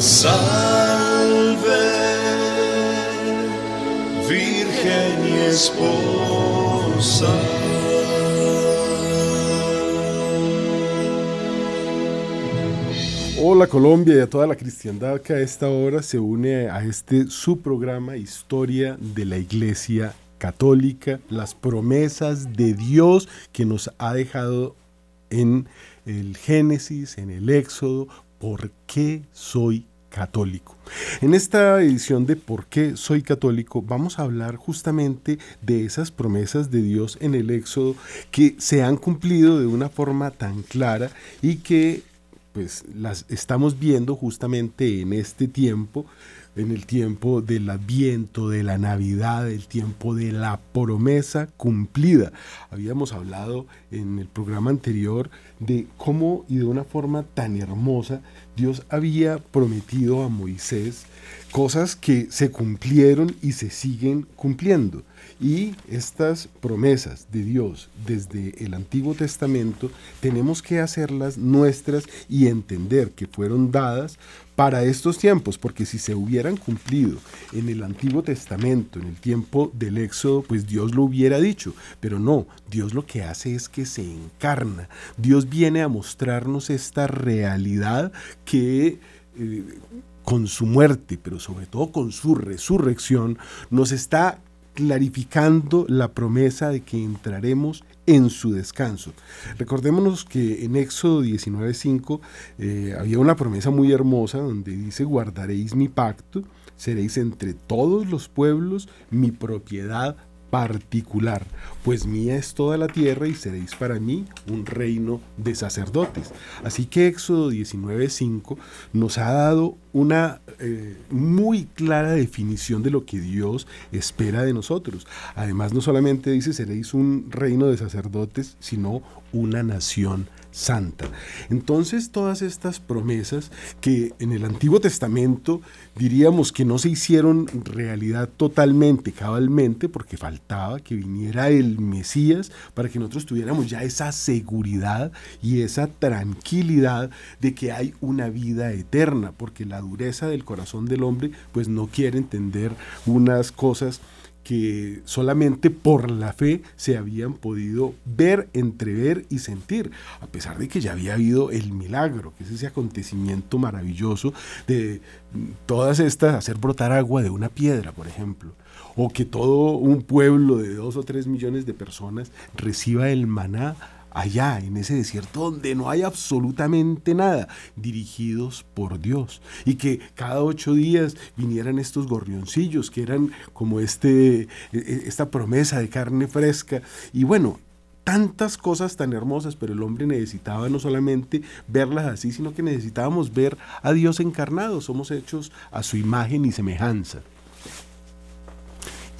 Salve, Virgen y Esposa. Hola Colombia y a toda la cristiandad que a esta hora se une a este su programa Historia de la Iglesia Católica, las promesas de Dios que nos ha dejado en el Génesis, en el Éxodo, ¿por qué soy católico? En esta edición de ¿Por qué soy católico? vamos a hablar justamente de esas promesas de Dios en el Éxodo que se han cumplido de una forma tan clara y que pues las estamos viendo justamente en este tiempo en el tiempo del adviento, de la Navidad, el tiempo de la promesa cumplida. Habíamos hablado en el programa anterior de cómo y de una forma tan hermosa Dios había prometido a Moisés cosas que se cumplieron y se siguen cumpliendo. Y estas promesas de Dios desde el Antiguo Testamento tenemos que hacerlas nuestras y entender que fueron dadas para estos tiempos, porque si se hubieran cumplido en el Antiguo Testamento, en el tiempo del Éxodo, pues Dios lo hubiera dicho, pero no, Dios lo que hace es que se encarna, Dios viene a mostrarnos esta realidad que... Eh, con su muerte, pero sobre todo con su resurrección, nos está clarificando la promesa de que entraremos en su descanso. Recordémonos que en Éxodo 19.5 eh, había una promesa muy hermosa donde dice, guardaréis mi pacto, seréis entre todos los pueblos mi propiedad particular, pues mía es toda la tierra y seréis para mí un reino de sacerdotes. Así que Éxodo 19:5 nos ha dado una eh, muy clara definición de lo que Dios espera de nosotros. Además, no solamente dice seréis un reino de sacerdotes, sino una nación santa. Entonces todas estas promesas que en el Antiguo Testamento diríamos que no se hicieron realidad totalmente, cabalmente, porque faltaba que viniera el Mesías para que nosotros tuviéramos ya esa seguridad y esa tranquilidad de que hay una vida eterna, porque la dureza del corazón del hombre pues no quiere entender unas cosas que solamente por la fe se habían podido ver, entrever y sentir, a pesar de que ya había habido el milagro, que es ese acontecimiento maravilloso de todas estas, hacer brotar agua de una piedra, por ejemplo, o que todo un pueblo de dos o tres millones de personas reciba el maná allá en ese desierto donde no hay absolutamente nada, dirigidos por Dios. Y que cada ocho días vinieran estos gorrioncillos que eran como este, e, e, esta promesa de carne fresca. Y bueno, tantas cosas tan hermosas, pero el hombre necesitaba no solamente verlas así, sino que necesitábamos ver a Dios encarnado. Somos hechos a su imagen y semejanza.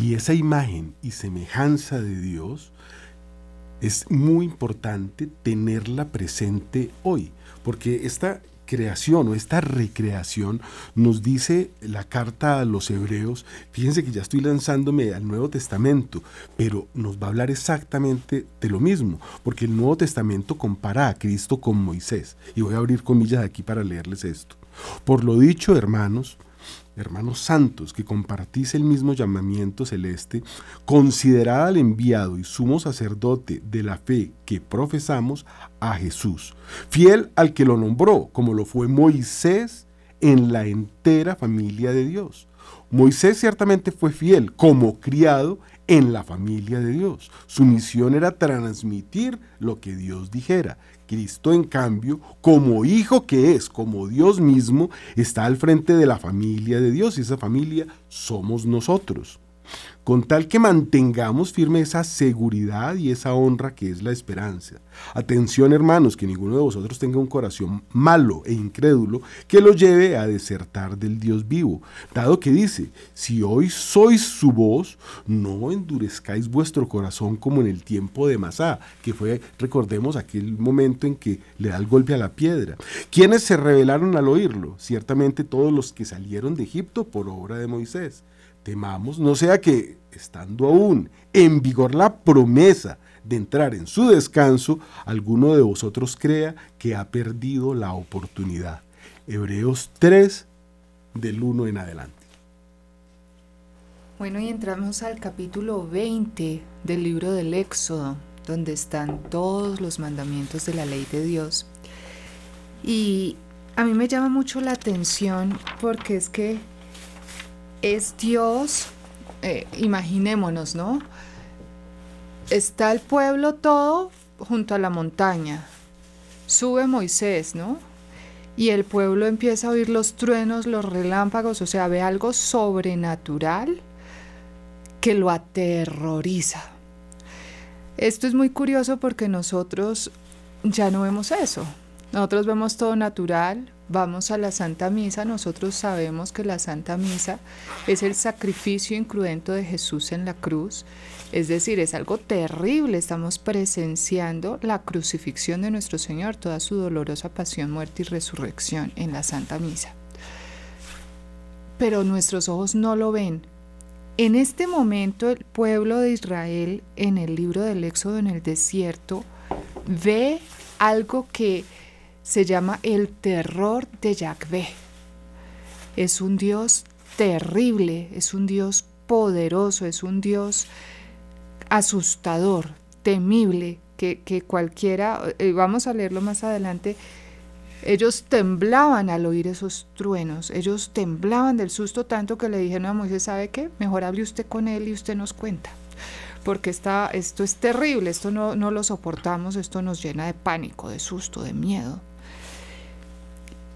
Y esa imagen y semejanza de Dios es muy importante tenerla presente hoy, porque esta creación o esta recreación nos dice la carta a los hebreos, fíjense que ya estoy lanzándome al Nuevo Testamento, pero nos va a hablar exactamente de lo mismo, porque el Nuevo Testamento compara a Cristo con Moisés, y voy a abrir comillas aquí para leerles esto. Por lo dicho, hermanos, hermanos santos, que compartís el mismo llamamiento celeste, considerad al enviado y sumo sacerdote de la fe que profesamos a Jesús, fiel al que lo nombró, como lo fue Moisés en la entera familia de Dios. Moisés ciertamente fue fiel como criado en la familia de Dios. Su misión era transmitir lo que Dios dijera. Cristo, en cambio, como hijo que es, como Dios mismo, está al frente de la familia de Dios y esa familia somos nosotros con tal que mantengamos firme esa seguridad y esa honra que es la esperanza. Atención hermanos, que ninguno de vosotros tenga un corazón malo e incrédulo que lo lleve a desertar del Dios vivo, dado que dice, si hoy sois su voz, no endurezcáis vuestro corazón como en el tiempo de Masá, que fue, recordemos, aquel momento en que le da el golpe a la piedra. ¿Quiénes se rebelaron al oírlo? Ciertamente todos los que salieron de Egipto por obra de Moisés temamos, no sea que, estando aún en vigor la promesa de entrar en su descanso, alguno de vosotros crea que ha perdido la oportunidad. Hebreos 3, del 1 en adelante. Bueno, y entramos al capítulo 20 del libro del Éxodo, donde están todos los mandamientos de la ley de Dios. Y a mí me llama mucho la atención porque es que es Dios, eh, imaginémonos, ¿no? Está el pueblo todo junto a la montaña. Sube Moisés, ¿no? Y el pueblo empieza a oír los truenos, los relámpagos, o sea, ve algo sobrenatural que lo aterroriza. Esto es muy curioso porque nosotros ya no vemos eso. Nosotros vemos todo natural, vamos a la Santa Misa, nosotros sabemos que la Santa Misa es el sacrificio incruento de Jesús en la cruz, es decir, es algo terrible, estamos presenciando la crucifixión de nuestro Señor, toda su dolorosa pasión, muerte y resurrección en la Santa Misa. Pero nuestros ojos no lo ven. En este momento el pueblo de Israel en el libro del Éxodo en el desierto ve algo que se llama el terror de Yahvé. Es un Dios terrible, es un Dios poderoso, es un Dios asustador, temible, que, cualquiera, eh, vamos a leerlo más adelante, ellos temblaban al oír esos truenos, ellos temblaban del susto tanto que le dijeron a Moisés, ¿sabe qué? Mejor hable usted con él y usted nos cuenta, porque está, esto es terrible, esto no, no lo soportamos, esto nos llena de pánico, de susto, de miedo.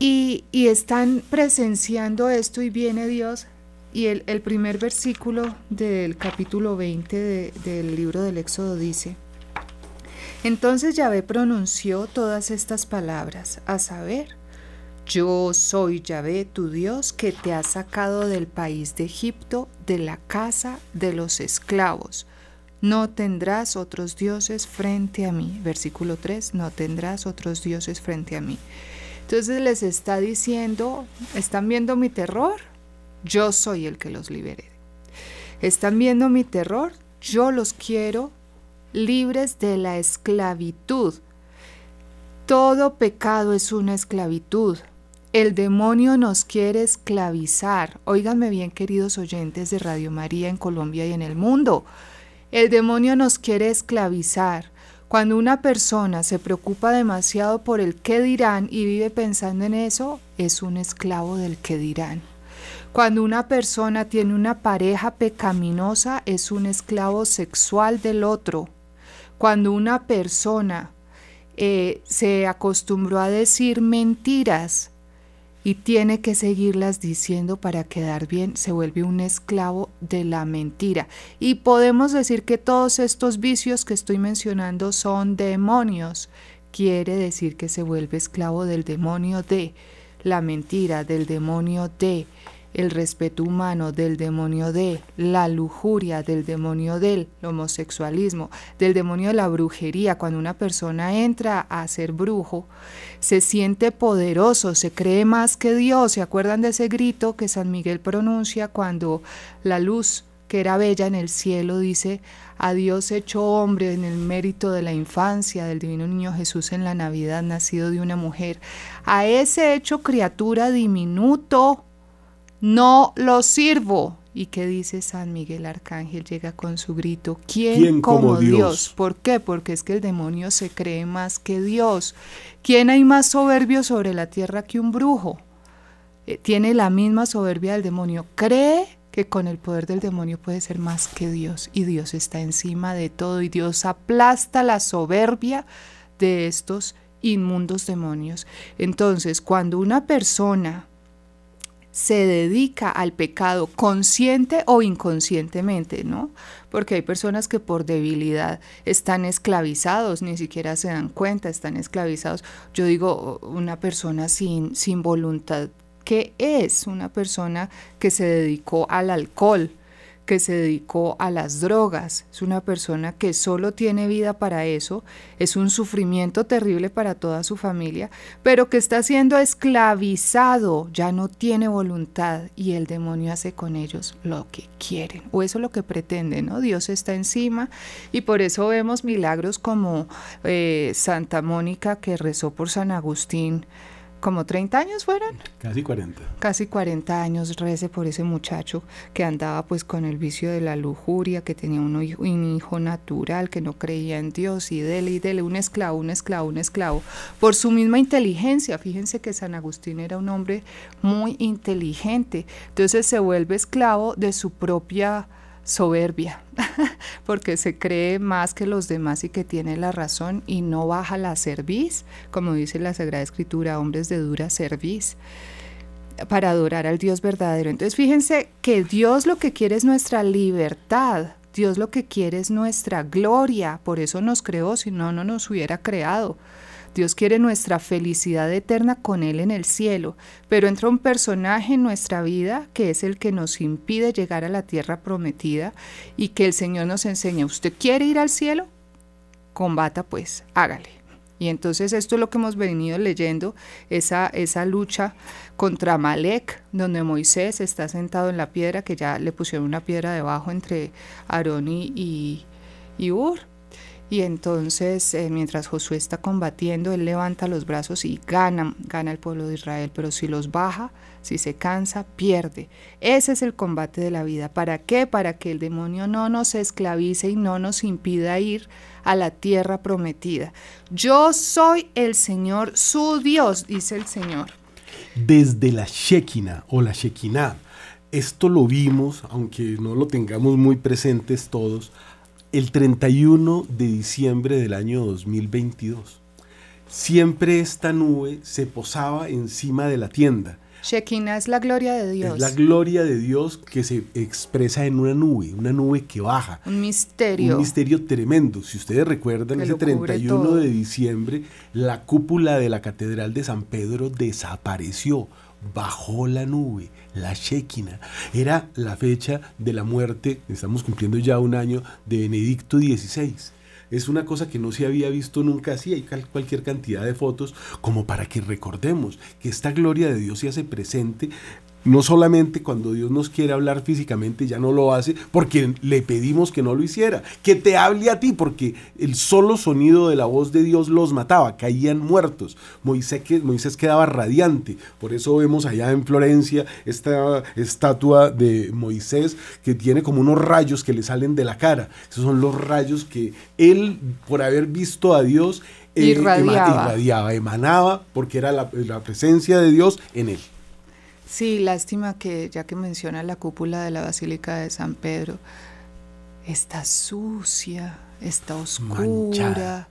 Y, están presenciando esto y viene Dios. Y el, primer versículo del capítulo 20 del libro del Éxodo dice, entonces Yahvé pronunció todas estas palabras, a saber, yo soy Yahvé tu Dios que te ha sacado del país de Egipto, de la casa de los esclavos. No tendrás otros dioses frente a mí. Versículo 3, no tendrás otros dioses frente a mí. Entonces les está diciendo, ¿están viendo mi terror? Yo soy el que los libere. ¿Están viendo mi terror? Yo los quiero libres de la esclavitud. Todo pecado es una esclavitud. El demonio nos quiere esclavizar. Óiganme bien, queridos oyentes de Radio María en Colombia y en el mundo. El demonio nos quiere esclavizar. Cuando una persona se preocupa demasiado por el qué dirán y vive pensando en eso, es un esclavo del qué dirán. Cuando una persona tiene una pareja pecaminosa, es un esclavo sexual del otro. Cuando una persona eh, se acostumbró a decir mentiras, y tiene que seguirlas diciendo para quedar bien, se vuelve un esclavo de la mentira. Y podemos decir que todos estos vicios que estoy mencionando son demonios. Quiere decir que se vuelve esclavo del demonio de la mentira, del demonio de el respeto humano, del demonio de la lujuria, del demonio del homosexualismo, del demonio de la brujería. Cuando una persona entra a ser brujo, se siente poderoso, se cree más que Dios. ¿Se acuerdan de ese grito que San Miguel pronuncia cuando la luz que era bella en el cielo dice, a Dios hecho hombre en el mérito de la infancia del divino niño Jesús en la Navidad, nacido de una mujer, a ese hecho criatura diminuto, no lo sirvo. ¿Y qué dice San Miguel Arcángel? Llega con su grito, ¿quién, como, Dios? ¿Por qué? Porque es que el demonio se cree más que Dios. ¿Quién hay más soberbio sobre la tierra que un brujo? Eh, tiene la misma soberbia del demonio. Cree que con el poder del demonio puede ser más que Dios y Dios está encima de todo y Dios aplasta la soberbia de estos inmundos demonios. Entonces, cuando una persona se dedica al pecado consciente o inconscientemente, ¿no? Porque hay personas que por debilidad están esclavizados, ni siquiera se dan cuenta, están esclavizados. Yo digo, una persona sin, sin voluntad, ¿qué es? Una persona que se dedicó al alcohol, que se dedicó a las drogas, es una persona que solo tiene vida para eso, es un sufrimiento terrible para toda su familia, pero que está siendo esclavizado, ya no tiene voluntad y el demonio hace con ellos lo que quieren, o eso es lo que pretende, ¿no? Dios está encima y por eso vemos milagros como eh, Santa Mónica que rezó por San Agustín como 30 años fueron. Casi 40. Casi 40 años rece por ese muchacho que andaba pues con el vicio de la lujuria, que tenía un hijo, un hijo natural, que no creía en Dios y dele y dele, un esclavo, un esclavo, un esclavo, por su misma inteligencia. Fíjense que San Agustín era un hombre muy inteligente, entonces se vuelve esclavo de su propia soberbia, porque se cree más que los demás y que tiene la razón y no baja la cerviz, como dice la Sagrada Escritura, hombres de dura cerviz para adorar al Dios verdadero. Entonces fíjense que Dios lo que quiere es nuestra libertad, Dios lo que quiere es nuestra gloria, por eso nos creó, si no, no nos hubiera creado. Dios quiere nuestra felicidad eterna con Él en el cielo, pero entra un personaje en nuestra vida que es el que nos impide llegar a la tierra prometida y que el Señor nos enseña, ¿usted quiere ir al cielo? Combata pues, hágale. Y entonces esto es lo que hemos venido leyendo, esa, esa lucha contra Malek, donde Moisés está sentado en la piedra, que ya le pusieron una piedra debajo entre Aarón y, y Ur y entonces, eh, mientras Josué está combatiendo, él levanta los brazos y gana, gana el pueblo de Israel. Pero si los baja, si se cansa, pierde. Ese es el combate de la vida. ¿Para qué? Para que el demonio no nos esclavice y no nos impida ir a la tierra prometida. Yo soy el Señor, su Dios, dice el Señor. Desde la Shekinah o la Shekinah. Esto lo vimos, aunque no lo tengamos muy presentes todos, el 31 de diciembre del año 2022. Siempre esta nube se posaba encima de la tienda. Shekinah es la gloria de Dios. Es la gloria de Dios que se expresa en una nube, una nube que baja. Un misterio. Un misterio tremendo. Si ustedes recuerdan, Que ese lo cubre 31 todo. de diciembre, la cúpula de la Catedral de San Pedro desapareció. Bajó la nube, la Shekinah. Era la fecha de la muerte, estamos cumpliendo ya un año, de Benedicto XVI. Es una cosa que no se había visto nunca así. Hay cualquier cantidad de fotos como para que recordemos que esta gloria de Dios se hace presente no solamente cuando Dios nos quiere hablar físicamente, ya no lo hace porque le pedimos que no lo hiciera, que te hable a ti, porque el solo sonido de la voz de Dios los mataba, caían muertos. Moisés, Moisés quedaba radiante, por eso vemos allá en Florencia esta estatua de Moisés que tiene como unos rayos que le salen de la cara. Esos son los rayos que él, por haber visto a Dios, Irradiaba. irradiaba, emanaba, porque era la- la presencia de Dios en él. Sí, lástima que ya que menciona la cúpula de la Basílica de San Pedro, está sucia, está oscura, Manchada.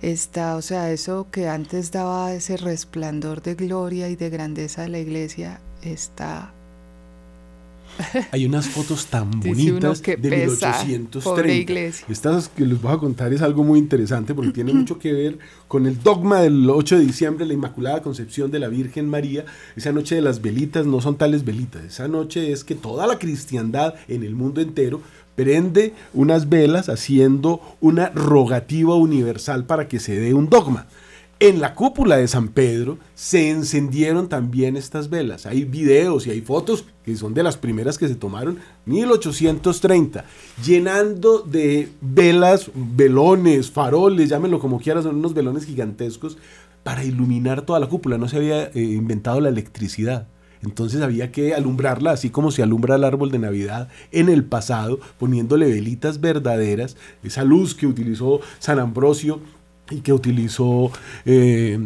está, o sea, eso que antes daba ese resplandor de gloria y de grandeza de la iglesia, está Hay unas fotos tan bonitas qué de pesar, 1830. pobre iglesia. Estas que les voy a contar es algo muy interesante porque tiene mucho que ver con el dogma del 8 de diciembre, la Inmaculada Concepción de la Virgen María. Esa noche de las velitas no son tales velitas. Esa noche es que toda la cristiandad en el mundo entero prende unas velas haciendo una rogativa universal para que se dé un dogma. En la cúpula de San Pedro se encendieron también estas velas. Hay videos y hay fotos que son de las primeras que se tomaron 1830, llenando de velas, velones, faroles, llámenlo como quieras, son unos velones gigantescos para iluminar toda la cúpula. No se había eh, inventado la electricidad. Entonces había que alumbrarla así como se alumbra el árbol de Navidad en el pasado, poniéndole velitas verdaderas, esa luz que utilizó San Ambrosio y que utilizó eh,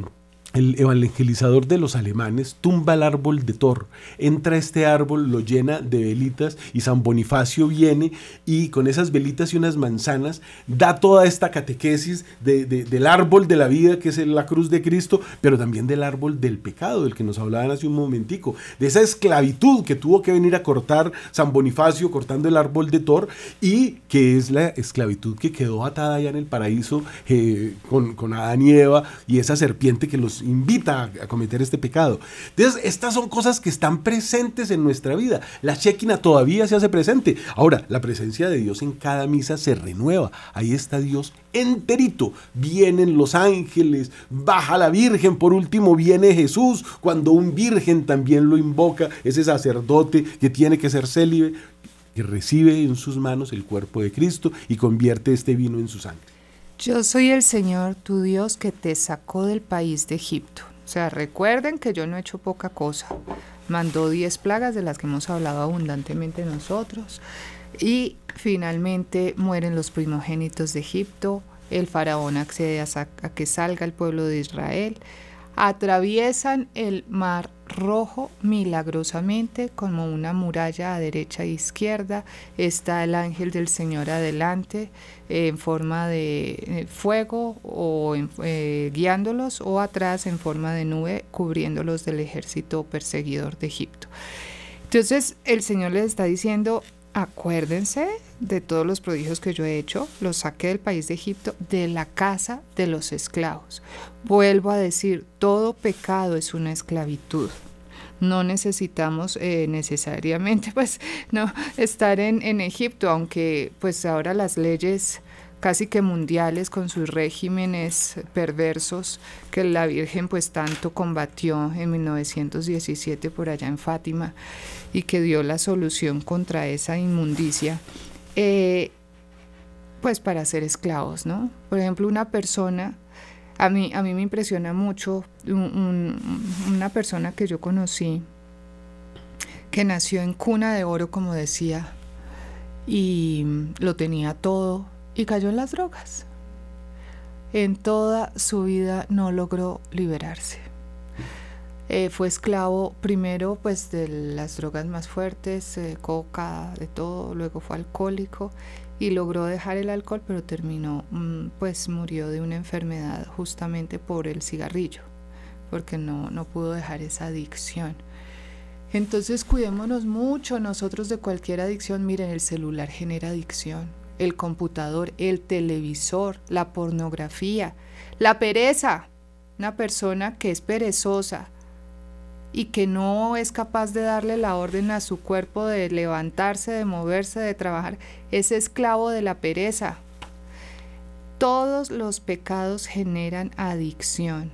el evangelizador de los alemanes, tumba el árbol de Thor, entra a este árbol, lo llena de velitas y San Bonifacio viene y con esas velitas y unas manzanas da toda esta catequesis de- de- del árbol de la vida que es la cruz de Cristo, pero también del árbol del pecado, del que nos hablaban hace un momentico, de esa esclavitud que tuvo que venir a cortar San Bonifacio cortando el árbol de Thor y que es la esclavitud que quedó atada allá en el paraíso eh, con, con Adán y Eva y esa serpiente que los invita a, cometer este pecado. Entonces, estas son cosas que están presentes en nuestra vida. La Shekinah todavía se hace presente. Ahora, la presencia de Dios en cada misa se renueva. Ahí está Dios enterito. Vienen los ángeles, baja la Virgen, por último viene Jesús, cuando un virgen también lo invoca, ese sacerdote que tiene que ser célibe, que recibe en sus manos el cuerpo de Cristo y convierte este vino en su sangre. Yo soy el Señor tu Dios que te sacó del país de Egipto. O sea, recuerden que yo no he hecho poca cosa. Mandó 10 plagas de las que hemos hablado abundantemente nosotros. Y finalmente mueren los primogénitos de Egipto. El faraón accede a, a que salga el pueblo de Israel. Atraviesan el mar rojo milagrosamente como una muralla a derecha e izquierda. Está el ángel del Señor adelante en forma de eh, fuego o eh, guiándolos o atrás en forma de nube cubriéndolos del ejército perseguidor de Egipto. Entonces el Señor les está diciendo, acuérdense de todos los prodigios que yo he hecho, los saqué del país de Egipto, de la casa de los esclavos. Vuelvo a decir, todo pecado es una esclavitud. No necesitamos eh, necesariamente pues no estar en, en Egipto, aunque pues ahora las leyes casi que mundiales con sus regímenes perversos que la Virgen pues tanto combatió en 1917 por allá en Fátima y que dio la solución contra esa inmundicia, eh, pues para ser esclavos, ¿no? Por ejemplo, una persona, a mí, a mí me impresiona mucho una persona que yo conocí, que nació en cuna de oro, como decía, y lo tenía todo, y cayó en las drogas. En toda su vida no logró liberarse. Eh, fue esclavo primero pues de las drogas más fuertes, eh, coca, de todo, luego fue alcohólico y logró dejar el alcohol, pero terminó, mm, pues murió de una enfermedad justamente por el cigarrillo, porque no, no pudo dejar esa adicción. Entonces cuidémonos mucho nosotros de cualquier adicción. Miren, el celular genera adicción el computador, el televisor, la pornografía, la pereza. Una persona que es perezosa y que no es capaz de darle la orden a su cuerpo de levantarse, de moverse, de trabajar, es esclavo de la pereza. Todos los pecados generan adicción.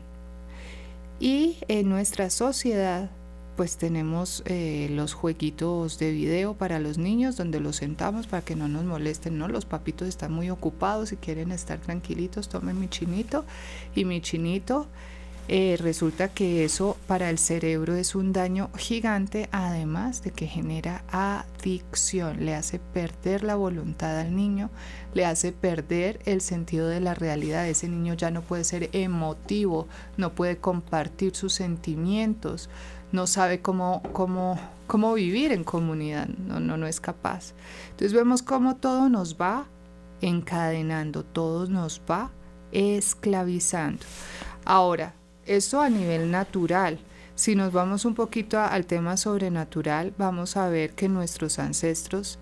Y en nuestra sociedad pues tenemos eh, los jueguitos de video para los niños donde los sentamos para que no nos molesten, ¿no? Los papitos están muy ocupados y quieren estar tranquilitos, tomen mi chinito y mi chinito. Eh, resulta que eso para el cerebro es un daño gigante, además de que genera adicción, le hace perder la voluntad al niño, le hace perder el sentido de la realidad. Ese niño ya no puede ser emotivo, no puede compartir sus sentimientos, no sabe cómo, cómo, cómo vivir en comunidad, no, no, no es capaz. Entonces vemos cómo todo nos va encadenando, todo nos va esclavizando. Ahora, esto a nivel natural. Si nos vamos un poquito al tema sobrenatural, vamos a ver que nuestros ancestros,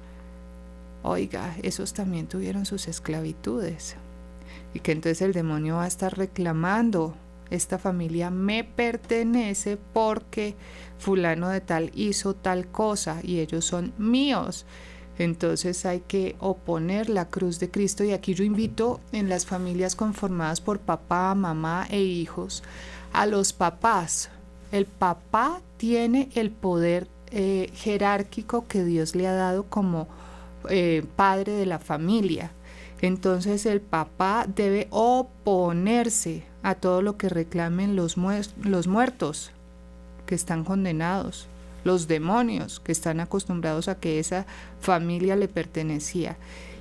oiga, esos también tuvieron sus esclavitudes. Y que entonces el demonio va a estar reclamando esta familia me pertenece porque fulano de tal hizo tal cosa y ellos son míos. Entonces hay que oponer la cruz de Cristo y aquí yo invito en las familias conformadas por papá, mamá e hijos a los papás. El papá tiene el poder eh, jerárquico que Dios le ha dado como eh, padre de la familia. Entonces el papá debe oponerse a todo lo que reclamen los, los muertos que están condenados, los demonios que están acostumbrados a que esa familia le pertenecía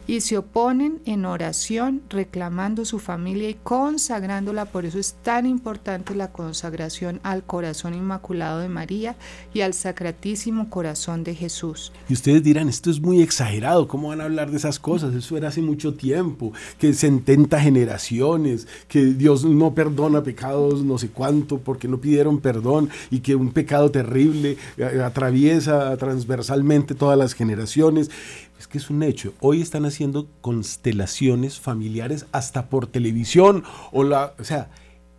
y se oponen en oración reclamando su familia y consagrándola. Por eso es tan importante la consagración al corazón inmaculado de María y al sacratísimo corazón de Jesús. Y ustedes dirán, esto es muy exagerado, ¿cómo van a hablar de esas cosas? Eso era hace mucho tiempo, que 70 generaciones, que Dios no perdona pecados no sé cuánto porque no pidieron perdón y que un pecado terrible eh, atraviesa transversalmente todas las generaciones. Es que es un hecho. Hoy están haciendo constelaciones familiares hasta por televisión. O, la, o sea,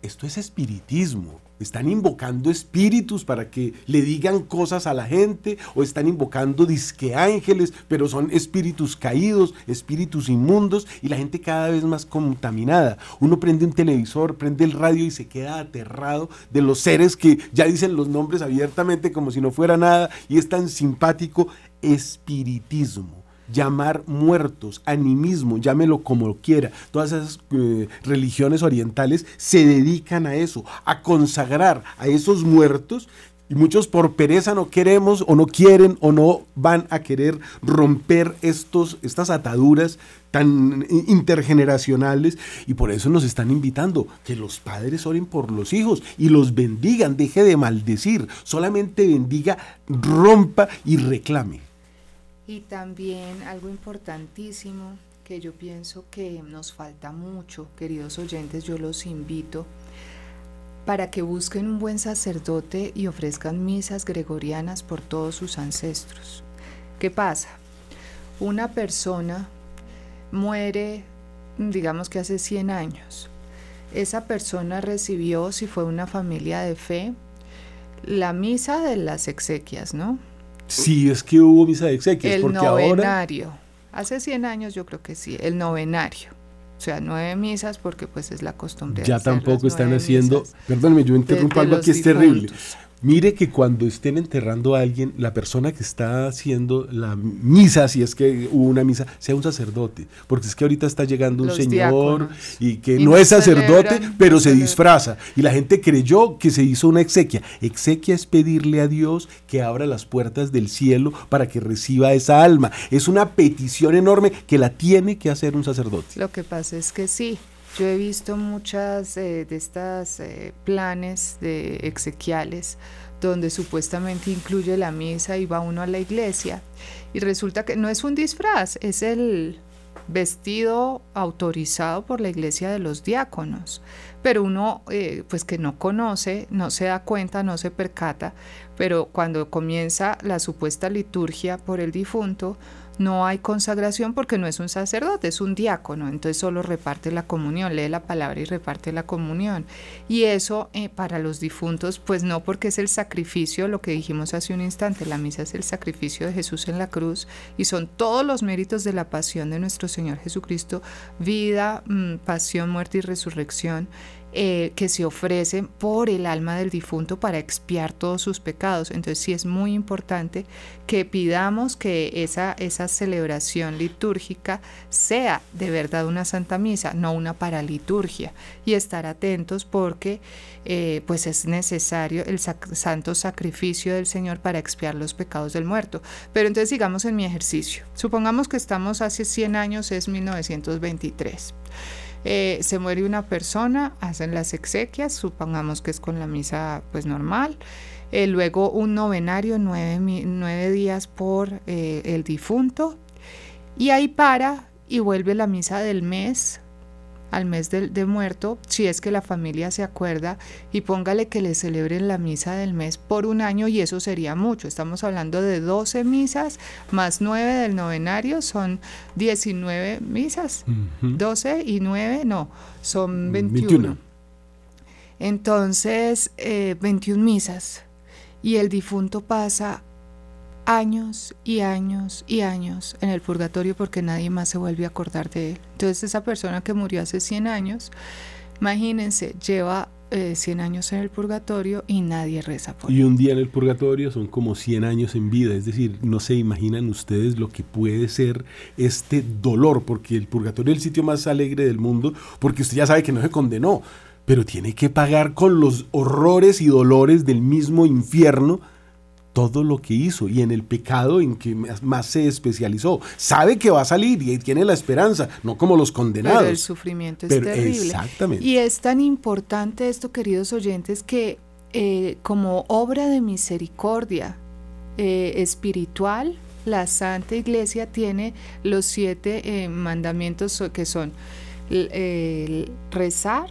esto es espiritismo. Están invocando espíritus para que le digan cosas a la gente o están invocando disque ángeles, pero son espíritus caídos, espíritus inmundos y la gente cada vez más contaminada. Uno prende un televisor, prende el radio y se queda aterrado de los seres que ya dicen los nombres abiertamente como si no fuera nada y es tan simpático espiritismo llamar muertos, animismo, llámelo como quiera. Todas esas eh, religiones orientales se dedican a eso, a consagrar a esos muertos y muchos por pereza no queremos o no quieren o no van a querer romper estos, estas ataduras tan intergeneracionales y por eso nos están invitando que los padres oren por los hijos y los bendigan, deje de maldecir, solamente bendiga, rompa y reclame. Y también algo importantísimo que yo pienso que nos falta mucho, queridos oyentes, yo los invito para que busquen un buen sacerdote y ofrezcan misas gregorianas por todos sus ancestros. ¿Qué pasa? Una persona muere, digamos que hace 100 años. Esa persona recibió, si fue una familia de fe, la misa de las exequias, ¿no? Sí, es que hubo misa de exequias. El porque novenario. Ahora... Hace 100 años yo creo que sí, el novenario. O sea, nueve misas porque pues es la costumbre. Ya tampoco están haciendo, perdóneme, yo interrumpo algo aquí, es terrible. Mire que cuando estén enterrando a alguien, la persona que está haciendo la misa, si es que hubo una misa, sea un sacerdote. Porque es que ahorita está llegando un señor y que no es sacerdote, pero se disfraza. Y la gente creyó que se hizo una exequia. Exequia es pedirle a Dios que abra las puertas del cielo para que reciba esa alma. Es una petición enorme que la tiene que hacer un sacerdote. Lo que pasa es que sí, yo he visto muchas eh, de estas eh, planes de exequiales donde supuestamente incluye la misa y va uno a la iglesia y resulta que no es un disfraz, es el vestido autorizado por la iglesia de los diáconos, pero uno eh, pues que no conoce, no se da cuenta, no se percata, pero cuando comienza la supuesta liturgia por el difunto, no hay consagración porque no es un sacerdote, es un diácono, entonces solo reparte la comunión, lee la palabra y reparte la comunión. Y eso eh, para los difuntos, pues no porque es el sacrificio, lo que dijimos hace un instante, la misa es el sacrificio de Jesús en la cruz y son todos los méritos de la pasión de nuestro Señor Jesucristo, vida, mm, pasión, muerte y resurrección eh, que se ofrecen por el alma del difunto para expiar todos sus pecados. Entonces sí es muy importante que pidamos que esa, esa celebración litúrgica sea de verdad una santa misa, no una paraliturgia. Y estar atentos porque eh, pues es necesario el santo sacrificio del Señor para expiar los pecados del muerto. Pero entonces sigamos en mi ejercicio. Supongamos que estamos hace 100 años, es 1923. Eh, se muere una persona, hacen las exequias, supongamos que es con la misa pues normal. Eh, luego un novenario, nueve, días por eh, el difunto. Y ahí para y vuelve la misa del mes al mes de, muerto, si es que la familia se acuerda, y póngale que le celebren la misa del mes por un año y eso sería mucho. Estamos hablando de 12 misas más 9 del novenario, son 19 misas. 12 y 9, no, son 21. Entonces, 21 eh, misas. Y el difunto pasa años y años y años en el purgatorio porque nadie más se vuelve a acordar de él. Entonces esa persona que murió hace 100 años, imagínense, lleva 100 eh, años en el purgatorio y nadie reza por él. Y un día en el purgatorio son como 100 años en vida, es decir, no se imaginan ustedes lo que puede ser este dolor, porque el purgatorio es el sitio más alegre del mundo, porque usted ya sabe que no se condenó, pero tiene que pagar con los horrores y dolores del mismo infierno todo lo que hizo y en el pecado en que más se especializó. Sabe que va a salir y tiene la esperanza, no como los condenados. Pero el sufrimiento es terrible. Exactamente. Y es tan importante esto, queridos oyentes, que eh, como obra de misericordia eh, espiritual, la Santa Iglesia tiene los siete eh, mandamientos que son rezar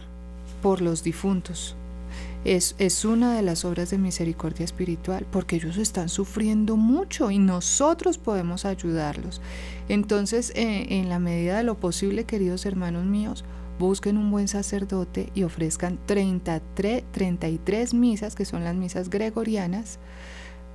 por los difuntos, es, una de las obras de misericordia espiritual, porque ellos están sufriendo mucho y nosotros podemos ayudarlos. Entonces, eh, en la medida de lo posible, queridos hermanos míos, busquen un buen sacerdote y ofrezcan 33, 33 misas, que son las misas gregorianas,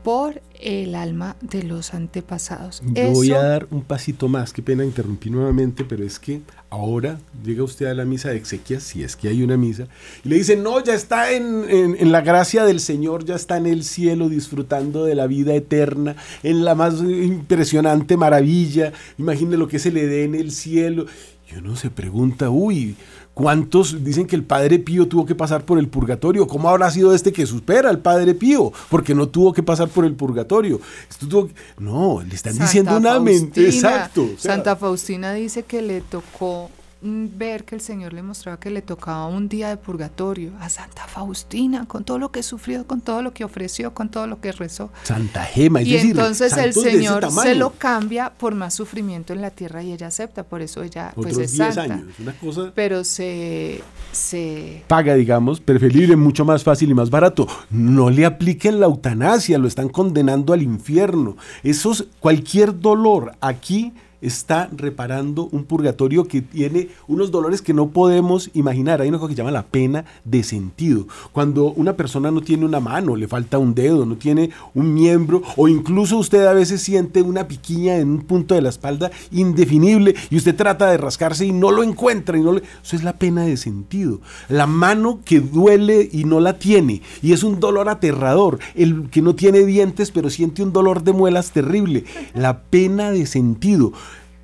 por el alma de los antepasados. Yo voy a dar un pasito más, qué pena interrumpir nuevamente, pero es que ahora llega usted a la misa de exequias, si es que hay una misa, y le dicen, no, ya está en, en- en la gracia del Señor, ya está en el cielo disfrutando de la vida eterna, en la más impresionante maravilla, imagine lo que se le dé en el cielo. Y uno se pregunta, uy, ¿cuántos dicen que el Padre Pío tuvo que pasar por el purgatorio? ¿Cómo habrá sido este que supera al Padre Pío? Porque no tuvo que pasar por el purgatorio. Esto tuvo que- No, le están Santa diciendo una mente. Exacto. o sea, Santa Faustina dice que le tocó ver que el Señor le mostraba que le tocaba un día de purgatorio a Santa Faustina, con todo lo que sufrió, con todo lo que ofreció, con todo lo que rezó. Santa Gema, es y decir, entonces el Señor se lo cambia por más sufrimiento en la tierra y ella acepta, por eso ella pues es 10 santa. años, una cosa Pero se, se paga, digamos, preferible, mucho más fácil y más barato. No le apliquen la eutanasia, lo están condenando al infierno. Esos, cualquier dolor aquí está reparando un purgatorio que tiene unos dolores que no podemos imaginar. Hay una cosa que se llama la pena de sentido. Cuando una persona no tiene una mano, le falta un dedo, no tiene un miembro, o incluso usted a veces siente una piquiña en un punto de la espalda indefinible y usted trata de rascarse y no lo encuentra y no le... Eso es la pena de sentido. La mano que duele y no la tiene y es un dolor aterrador. El que no tiene dientes pero siente un dolor de muelas terrible. La pena de sentido.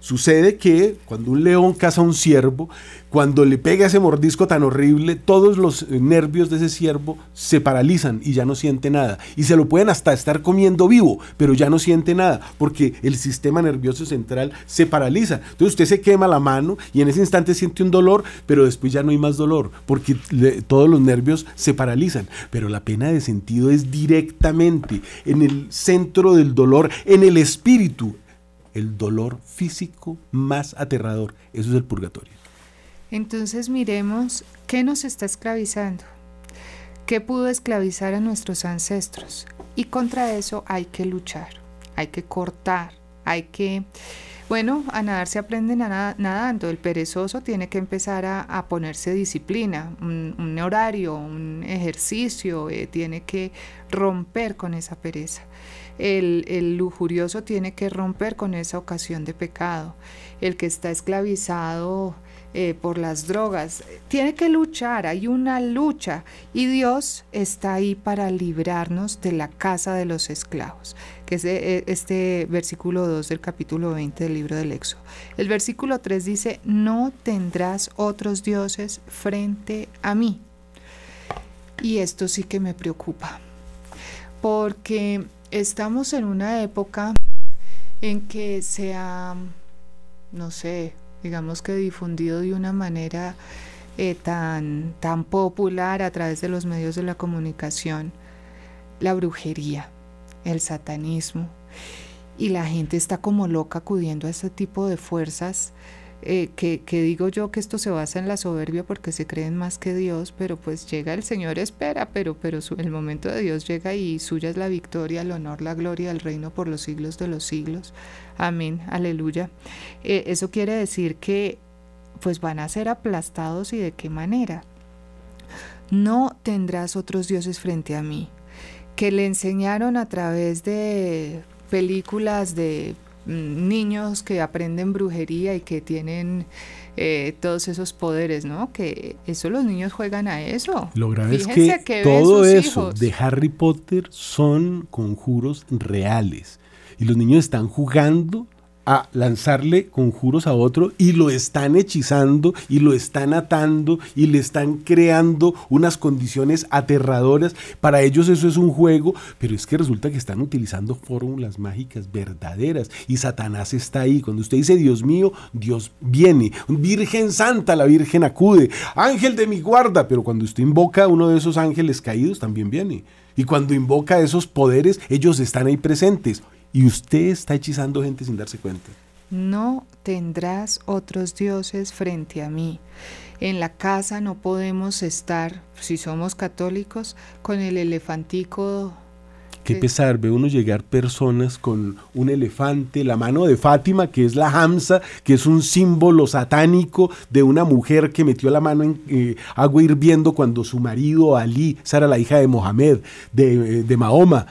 Sucede que cuando un león caza a un ciervo, cuando le pega ese mordisco tan horrible, todos los eh, nervios de ese ciervo se paralizan y ya no siente nada. Y se lo pueden hasta estar comiendo vivo, pero ya no siente nada, porque el sistema nervioso central se paraliza. Entonces usted se quema la mano y en ese instante siente un dolor, pero después ya no hay más dolor, porque todos los nervios se paralizan. Pero la pena de sentido es directamente en el centro del dolor, en el espíritu, el dolor físico más aterrador. Eso es el purgatorio. Entonces miremos qué nos está esclavizando, qué pudo esclavizar a nuestros ancestros. Y contra eso hay que luchar, hay que cortar, hay que... Bueno, a nadar se aprende nada- nadando. El perezoso tiene que empezar a, ponerse disciplina, un, horario, un ejercicio, eh, tiene que romper con esa pereza. El, el lujurioso tiene que romper con esa ocasión de pecado. El que está esclavizado eh, por las drogas tiene que luchar, hay una lucha y Dios está ahí para librarnos de la casa de los esclavos, que es eh, este versículo 2 del capítulo 20 del libro del Éxodo. El versículo 3 dice, no tendrás otros dioses frente a mí. Y esto sí que me preocupa, porque estamos en una época en que se ha, no sé, digamos que difundido de una manera eh, tan, tan popular a través de los medios de la comunicación la brujería, el satanismo, y la gente está como loca acudiendo a ese tipo de fuerzas. eh, que, digo yo que esto se basa en la soberbia porque se creen más que Dios, pero pues llega el Señor, espera, pero, pero el momento de Dios llega y suya es la victoria, el honor, la gloria, el reino por los siglos de los siglos. Amén, aleluya. Eh, eso quiere decir que pues van a ser aplastados y de qué manera. No tendrás otros dioses frente a mí, que le enseñaron a través de películas de mm, niños que aprenden brujería y que tienen eh, todos esos poderes, ¿no? Que eso los niños juegan a eso. Lo grave Fíjense es que, todo eso hijos. de Harry Potter son conjuros reales. Y los niños están jugando a lanzarle conjuros a otro y lo están hechizando y lo están atando y le están creando unas condiciones aterradoras. Para ellos eso es un juego, pero es que resulta que están utilizando fórmulas mágicas verdaderas y Satanás está ahí. Cuando usted dice Dios mío, Dios viene. Virgen Santa, la Virgen acude. Ángel de mi guarda, pero cuando usted invoca a uno de esos ángeles caídos, también viene. Y cuando invoca esos poderes, ellos están ahí presentes. Y usted está hechizando gente sin darse cuenta. No tendrás otros dioses frente a mí. En la casa no podemos estar, si somos católicos, con el elefantico. Qué pesar, ve uno llegar personas con un elefante, la mano de Fátima, que es la Hamsa, que es un símbolo satánico de una mujer que metió la mano en eh, agua hirviendo cuando su marido Ali, Sara, la hija de Mohamed, de, eh, de Mahoma,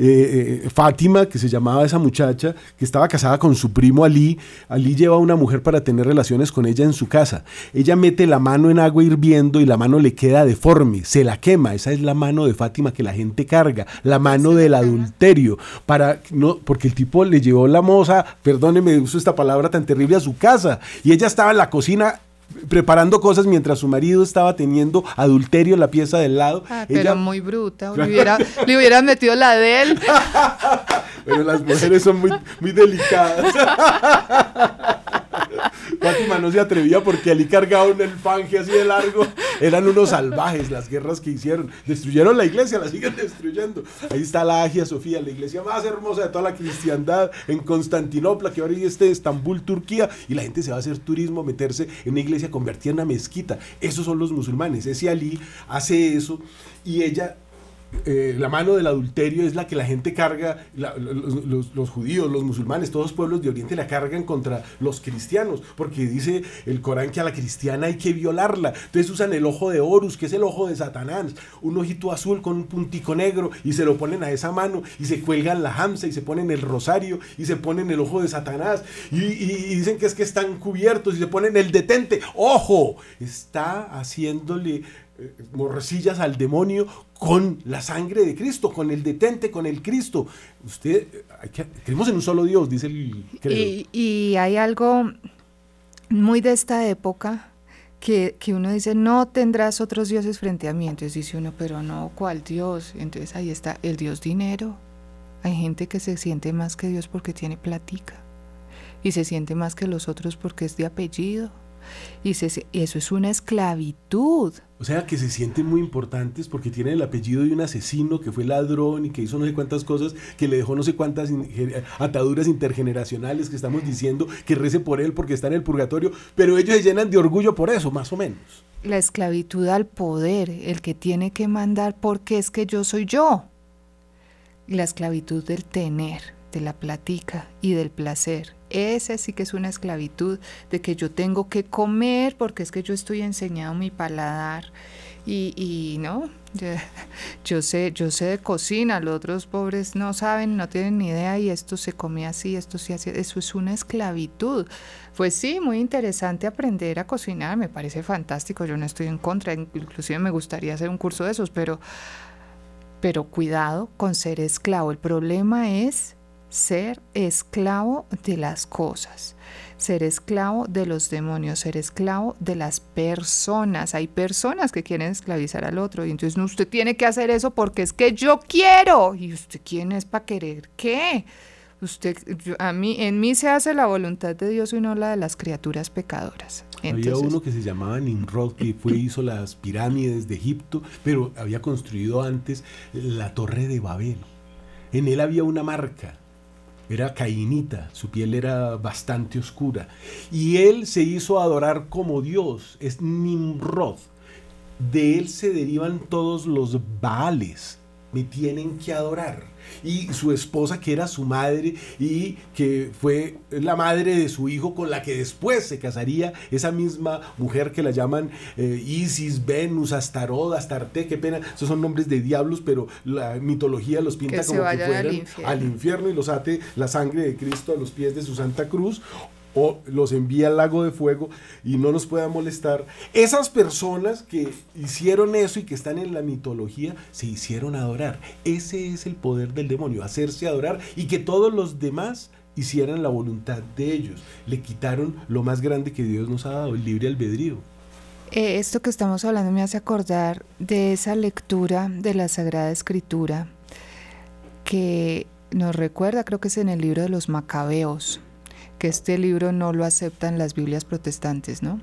eh, eh, Fátima, que se llamaba esa muchacha, que estaba casada con su primo Ali. Ali lleva a una mujer para tener relaciones con ella en su casa. Ella mete la mano en agua hirviendo y la mano le queda deforme, se la quema. Esa es la mano de Fátima que la gente carga, la mano del adulterio. Para, no, porque el tipo le llevó la moza, perdóneme, uso esta palabra tan terrible, a su casa. Y ella estaba en la cocina preparando cosas mientras su marido estaba teniendo adulterio en la pieza del lado. Ah, pero muy bruta. Le, hubiera, le hubieran metido la de él. pero las mujeres son muy, muy delicadas. Fátima no se atrevía porque Ali cargaba un elfanje así de largo. Eran unos salvajes las guerras que hicieron. Destruyeron la iglesia, la siguen destruyendo. Ahí está la Agia Sofía, la iglesia más hermosa de toda la cristiandad en Constantinopla, que ahora está en Estambul, Turquía. Y la gente se va a hacer turismo, meterse en una iglesia convertida en una mezquita. Esos son los musulmanes. Ese Ali hace eso y ella eh, la mano del adulterio es la que la gente carga, los, judíos, los musulmanes, todos los pueblos de Oriente la cargan contra los cristianos, porque dice el Corán que a la cristiana hay que violarla. Entonces usan el ojo de Horus, que es el ojo de Satanás, un ojito azul con un puntico negro, y se lo ponen a esa mano, y se cuelgan la hamsa, y se ponen el rosario, y se ponen el ojo de Satanás, y, y dicen que es que están cubiertos, y se ponen el detente. ¡Ojo! Está haciéndole eh, morrecillas al demonio con la sangre de Cristo, con el detente, con el Cristo. Usted, creemos en un solo Dios, dice el Y, y, hay algo muy de esta época que, que, uno dice, no tendrás otros dioses frente a mí. Entonces dice uno, pero no, ¿cuál Dios? Entonces ahí está el Dios dinero. Hay gente que se siente más que Dios porque tiene platica y se siente más que los otros porque es de apellido y eso es una esclavitud. O sea, que se sienten muy importantes porque tienen el apellido de un asesino que fue ladrón y que hizo no sé cuántas cosas, que le dejó no sé cuántas ataduras intergeneracionales que estamos diciendo, que rece por él porque está en el purgatorio, pero ellos se llenan de orgullo por eso, más o menos. La esclavitud al poder, el que tiene que mandar porque es que yo soy yo. La esclavitud del tener, de la platica y del placer. Esa sí que es una esclavitud de que yo tengo que comer porque es que yo estoy enseñado mi paladar y, no, yo, sé, yo sé de cocina, los otros pobres no saben, no tienen ni idea y esto se come así, esto se hace, eso es una esclavitud. Pues sí, muy interesante aprender a cocinar, me parece fantástico, yo no estoy en contra, inclusive me gustaría hacer un curso de esos, pero, pero cuidado con ser esclavo. El problema es ser esclavo de las cosas, ser esclavo de los demonios, ser esclavo de las personas. Hay personas que quieren esclavizar al otro y entonces usted tiene que hacer eso porque es que yo quiero. ¿Y usted quién es para querer qué? Usted, a mí, en mí se hace la voluntad de Dios y no la de las criaturas pecadoras. había uno que se llamaba Nimrod que fue hizo las pirámides de Egipto, pero había construido antes la torre de Babel. En él había una marca era cainita, su piel era bastante oscura. Y él se hizo adorar como Dios, es Nimrod. De él se derivan todos los Baales, me tienen que adorar y su esposa que era su madre y que fue la madre de su hijo con la que después se casaría esa misma mujer que la llaman eh, Isis, Venus, Astarot, Astarte, qué pena, esos son nombres de diablos, pero la mitología los pinta como que fueran al infierno. al infierno y los ate la sangre de Cristo a los pies de su Santa Cruz o los envía al lago de fuego y no nos pueda molestar. Esas personas que hicieron eso y que están en la mitología se hicieron adorar. Ese es el poder del demonio, hacerse adorar y que todos los demás hicieran la voluntad de ellos. Le quitaron lo más grande que Dios nos ha dado, el libre albedrío. Eh, esto que estamos hablando me hace acordar de esa lectura de la Sagrada Escritura que nos recuerda, creo que es en el libro de los Macabeos, que este libro no lo aceptan las Biblias protestantes, ¿no?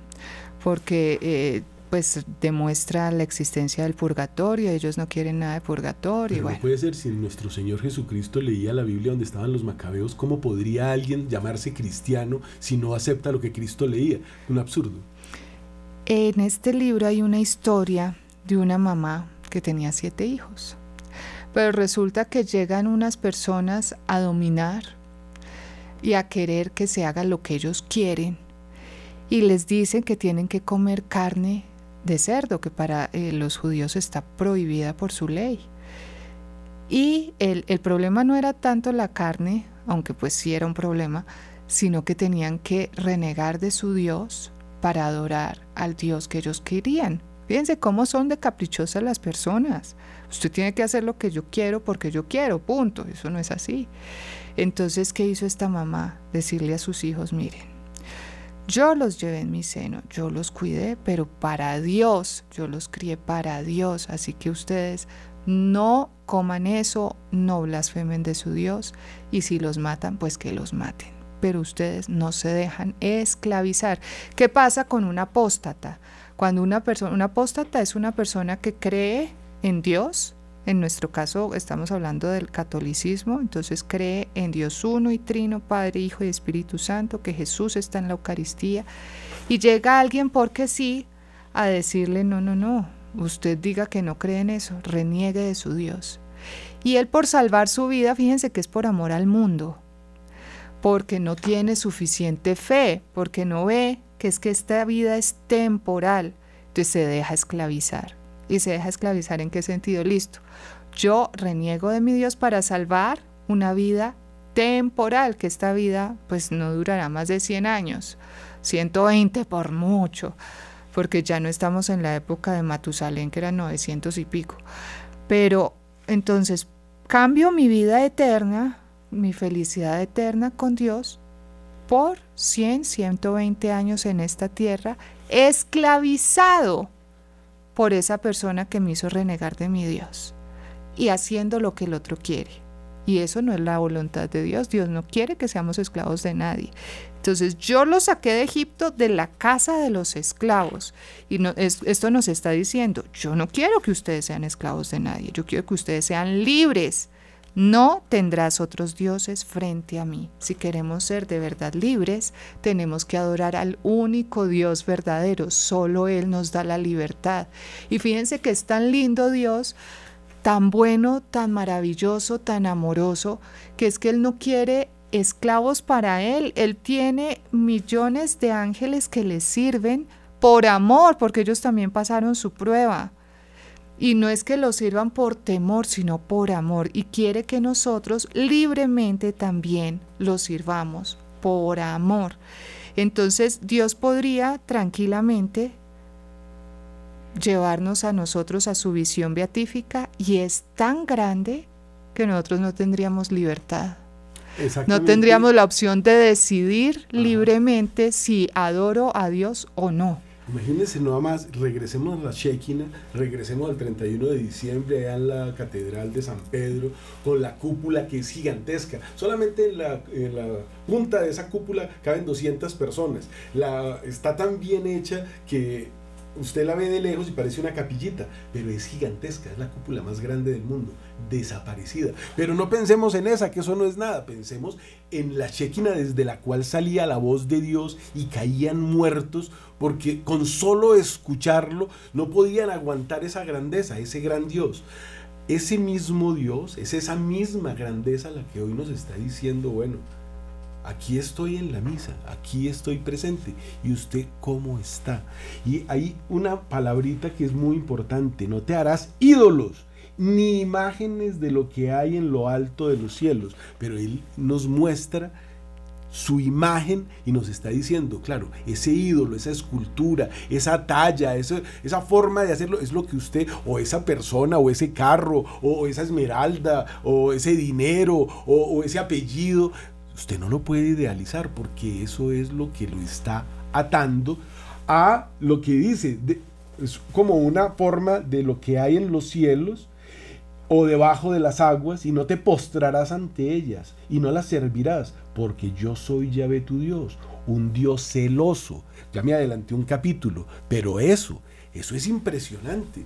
Porque eh, pues demuestra la existencia del purgatorio, ellos no quieren nada de purgatorio. Pero puede ser si nuestro Señor Jesucristo leía la Biblia donde estaban los macabeos, ¿cómo podría alguien llamarse cristiano si no acepta lo que Cristo leía? Un absurdo. En este libro hay una historia de una mamá que tenía siete hijos, pero resulta que llegan unas personas a dominar y a querer que se haga lo que ellos quieren. Y les dicen que tienen que comer carne de cerdo, que para eh, los judíos está prohibida por su ley. Y el, el problema no era tanto la carne, aunque pues sí era un problema, sino que tenían que renegar de su Dios para adorar al Dios que ellos querían. Fíjense cómo son de caprichosas las personas. Usted tiene que hacer lo que yo quiero porque yo quiero, punto. Eso no es así. Entonces, ¿qué hizo esta mamá? Decirle a sus hijos, miren, yo los llevé en mi seno, yo los cuidé, pero para Dios, yo los crié para Dios. Así que ustedes no coman eso, no blasfemen de su Dios y si los matan, pues que los maten. Pero ustedes no se dejan esclavizar. ¿Qué pasa con un apóstata? Cuando una persona, apóstata es una persona que cree en Dios, en nuestro caso estamos hablando del catolicismo, entonces cree en Dios uno y trino, Padre, Hijo y Espíritu Santo, que Jesús está en la Eucaristía, y llega alguien porque sí a decirle, no, no, no, usted diga que no cree en eso, reniegue de su Dios. Y él por salvar su vida, fíjense que es por amor al mundo, porque no tiene suficiente fe, porque no ve que es que esta vida es temporal, entonces se deja esclavizar. ¿Y se deja esclavizar en qué sentido? Listo. Yo reniego de mi Dios para salvar una vida temporal, que esta vida pues no durará más de 100 años, 120 por mucho, porque ya no estamos en la época de Matusalén, que eran 900 y pico. Pero entonces cambio mi vida eterna, mi felicidad eterna con Dios, por 100, 120 años en esta tierra, esclavizado por esa persona que me hizo renegar de mi Dios y haciendo lo que el otro quiere. Y eso no es la voluntad de Dios. Dios no quiere que seamos esclavos de nadie. Entonces yo lo saqué de Egipto de la casa de los esclavos. Y no, es, esto nos está diciendo, yo no quiero que ustedes sean esclavos de nadie. Yo quiero que ustedes sean libres. No tendrás otros dioses frente a mí. Si queremos ser de verdad libres, tenemos que adorar al único Dios verdadero. Solo Él nos da la libertad. Y fíjense que es tan lindo Dios, tan bueno, tan maravilloso, tan amoroso, que es que Él no quiere esclavos para Él. Él tiene millones de ángeles que le sirven por amor, porque ellos también pasaron su prueba. Y no es que lo sirvan por temor, sino por amor. Y quiere que nosotros libremente también lo sirvamos por amor. Entonces Dios podría tranquilamente llevarnos a nosotros a su visión beatífica y es tan grande que nosotros no tendríamos libertad. No tendríamos la opción de decidir Ajá. libremente si adoro a Dios o no. Imagínense nada más, regresemos a la Shekinah, regresemos al 31 de diciembre allá en la Catedral de San Pedro, con la cúpula que es gigantesca. Solamente en la, la punta de esa cúpula caben 200 personas. La, está tan bien hecha que usted la ve de lejos y parece una capillita, pero es gigantesca, es la cúpula más grande del mundo, desaparecida. Pero no pensemos en esa, que eso no es nada, pensemos en la Shekinah desde la cual salía la voz de Dios y caían muertos, porque con solo escucharlo no podían aguantar esa grandeza, ese gran Dios. Ese mismo Dios, es esa misma grandeza la que hoy nos está diciendo, bueno, aquí estoy en la misa, aquí estoy presente. ¿Y usted cómo está? Y hay una palabrita que es muy importante, no te harás ídolos ni imágenes de lo que hay en lo alto de los cielos, pero Él nos muestra su imagen y nos está diciendo, claro, ese ídolo, esa escultura, esa talla, esa, forma de hacerlo es lo que usted, o esa persona, o ese carro, o esa esmeralda, o ese dinero, o ese apellido, usted no lo puede idealizar porque eso es lo que lo está atando a lo que dice, es como una forma de lo que hay en los cielos o debajo de las aguas y no te postrarás ante ellas y no las servirás porque yo soy Yahvé tu Dios, un Dios celoso. Ya me adelanté un capítulo, pero eso, eso es impresionante.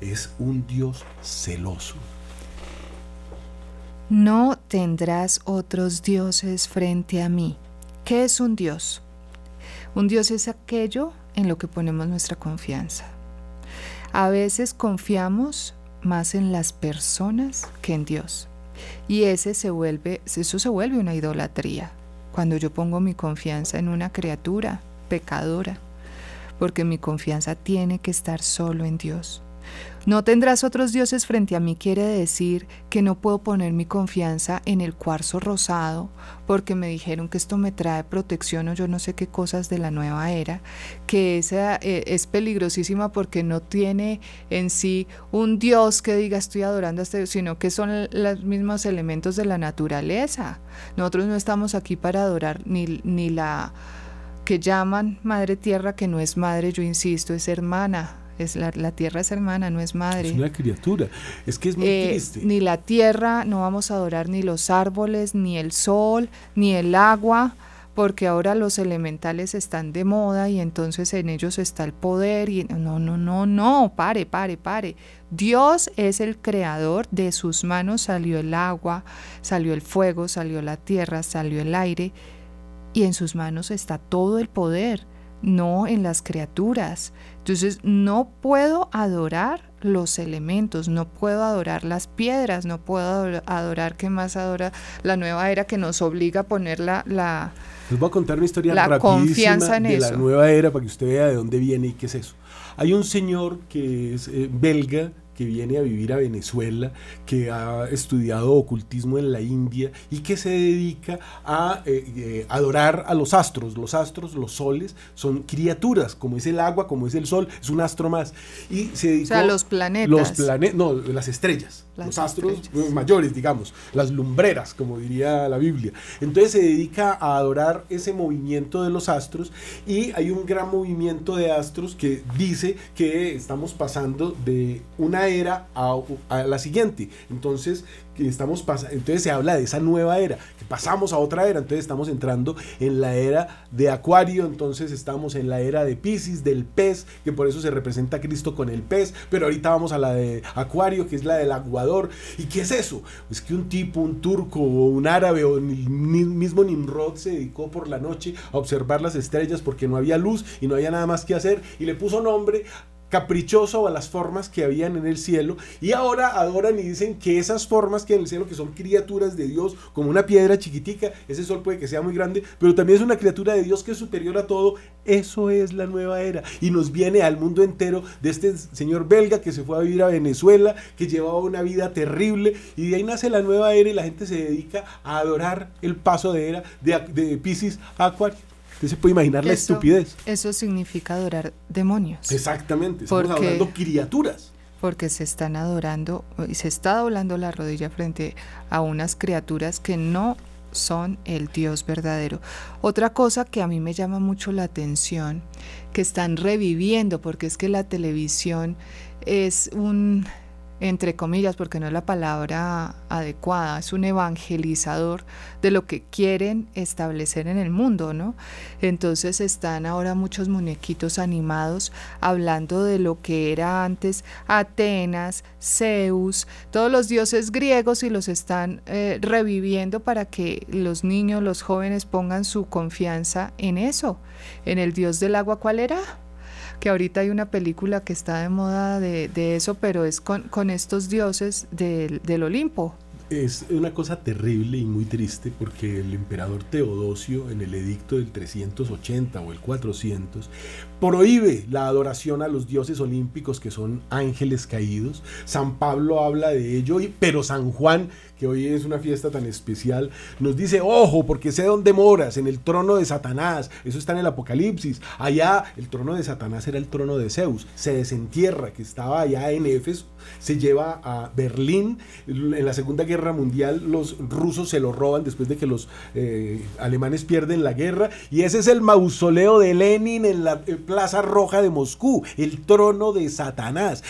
Es un Dios celoso. No tendrás otros dioses frente a mí. ¿Qué es un Dios? Un Dios es aquello en lo que ponemos nuestra confianza. A veces confiamos más en las personas que en Dios. Y ese se vuelve, eso se vuelve una idolatría. Cuando yo pongo mi confianza en una criatura pecadora, porque mi confianza tiene que estar solo en Dios. No tendrás otros dioses frente a mí quiere decir que no puedo poner mi confianza en el cuarzo rosado porque me dijeron que esto me trae protección o yo no sé qué cosas de la nueva era, que esa eh, es peligrosísima porque no tiene en sí un dios que diga estoy adorando a este dios, sino que son los mismos elementos de la naturaleza. Nosotros no estamos aquí para adorar ni, ni la que llaman madre tierra, que no es madre, yo insisto, es hermana, es la, la, tierra es hermana, no es madre. Es una criatura. Es que es muy Eh, triste. Ni la tierra, no vamos a adorar ni los árboles, ni el sol, ni el agua, porque ahora los elementales están de moda y entonces en ellos está el poder. Y no, no, no, no, pare, pare, pare. Dios es el creador, de sus manos salió el agua, salió el fuego, salió la tierra, salió el aire, y en sus manos está todo el poder no en las criaturas. Entonces no puedo adorar los elementos, no puedo adorar las piedras, no puedo adorar que más adora la nueva era que nos obliga a poner la... la Les voy a contar una historia la rapidísima confianza en de la eso. nueva era para que usted vea de dónde viene y qué es eso. Hay un señor que es eh, belga que viene a vivir a Venezuela, que ha estudiado ocultismo en la India y que se dedica a eh, eh, adorar a los astros. Los astros, los soles, son criaturas, como es el agua, como es el sol, es un astro más. Y se dedicó, o sea, los planetas. Los planetas, no, las estrellas, Las los astros estrellas. eh, mayores, digamos, las lumbreras, como diría la Biblia. Entonces se dedica a adorar ese movimiento de los astros y hay un gran movimiento de astros que dice que estamos pasando de una era a, a la siguiente. Entonces, que estamos entonces se habla de esa nueva era, que pasamos a otra era, entonces estamos entrando en la era de Acuario, entonces estamos en la era de Pisces, del pez, que por eso se representa a Cristo con el pez, pero ahorita vamos a la de Acuario, que es la del ¿Y qué es eso? Es que un tipo, un turco o un árabe o el mi- mismo Nimrod se dedicó por la noche a observar las estrellas porque no había luz y no había nada más que hacer y le puso nombre caprichoso a las formas que habían en el cielo y ahora adoran y dicen que esas formas que hay en el cielo que son criaturas de Dios como una piedra chiquitica ese sol puede que sea muy grande pero también es una criatura de Dios que es superior a todo eso es la nueva era. Y nos viene al mundo entero de este señor belga que se fue a vivir a Venezuela que llevaba una vida terrible y de ahí nace la nueva era y la gente se dedica a adorar el paso de era de, de Pisces a Acuario usted se puede imaginar la estupidez Eso significa adorar demonios. Exactamente, estamos Porque- hablando criaturas. porque se están adorando y se está doblando la rodilla frente a unas criaturas que no son el Dios verdadero. Otra cosa que a mí me llama mucho la atención, que están reviviendo, porque es que la televisión es un, entre comillas, porque no es la palabra adecuada, es un evangelizador de lo que quieren establecer en el mundo, ¿no? Entonces están ahora muchos muñequitos animados hablando de lo que era antes Atenas, Zeus, todos los dioses griegos y los están eh, reviviendo para que los niños, los jóvenes pongan su confianza en eso, en el dios del agua, ¿cuál era? Que ahorita hay una película que está de moda de, eso, pero es con, con estos dioses del, del Olimpo. Es una cosa terrible y muy triste porque el emperador Teodosio en el edicto del 380 o el 400 prohíbe la adoración a los dioses olímpicos que son ángeles caídos. San Pablo habla de ello, pero San Juan, que hoy es una fiesta tan especial, nos dice, ojo, porque sé dónde moras, en el trono de Satanás. Eso está en el Apocalipsis. Allá el trono de Satanás era el trono de Zeus. Se desentierra, que estaba allá en Éfeso, se lleva a Berlín. En la Segunda Guerra Mundial los rusos se lo roban después de que los eh, alemanes pierden la guerra. Y ese es el mausoleo de Lenin en la eh, Plaza Roja de Moscú, el trono de Satanás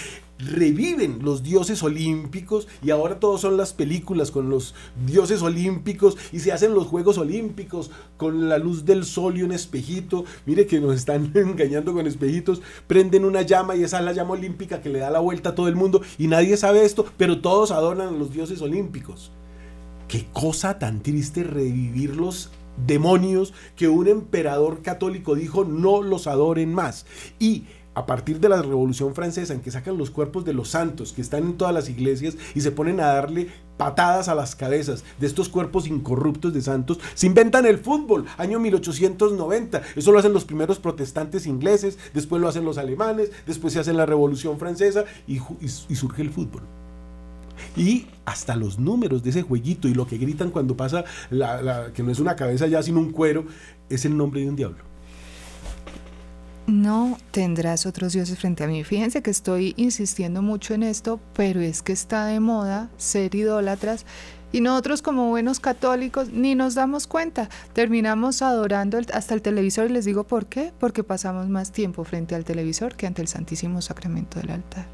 reviven los dioses olímpicos y ahora todos son las películas con los dioses olímpicos y se hacen los juegos olímpicos con la luz del sol y un espejito. Mire que nos están engañando con espejitos. Prenden una llama y esa es la llama olímpica que le da la vuelta a todo el mundo y nadie sabe esto, pero todos adoran a los dioses olímpicos. Qué cosa tan triste revivir los demonios que un emperador católico dijo no los adoren más. Y a partir de la Revolución Francesa, en que sacan los cuerpos de los santos que están en todas las iglesias y se ponen a darle patadas a las cabezas de estos cuerpos incorruptos de santos, se inventan el fútbol, año 1890. Eso lo hacen los primeros protestantes ingleses, después lo hacen los alemanes, después se hace la Revolución Francesa y, surge el fútbol. Y hasta los números de ese jueguito y lo que gritan cuando pasa, que no es una cabeza ya, sino un cuero, es el nombre de un diablo. No tendrás otros dioses frente a mí. Fíjense que estoy insistiendo mucho en esto, pero es que está de moda ser idólatras y nosotros como buenos católicos ni nos damos cuenta. Terminamos adorando hasta el televisor y les digo por qué. Porque pasamos más tiempo frente al televisor que ante el Santísimo Sacramento del altar.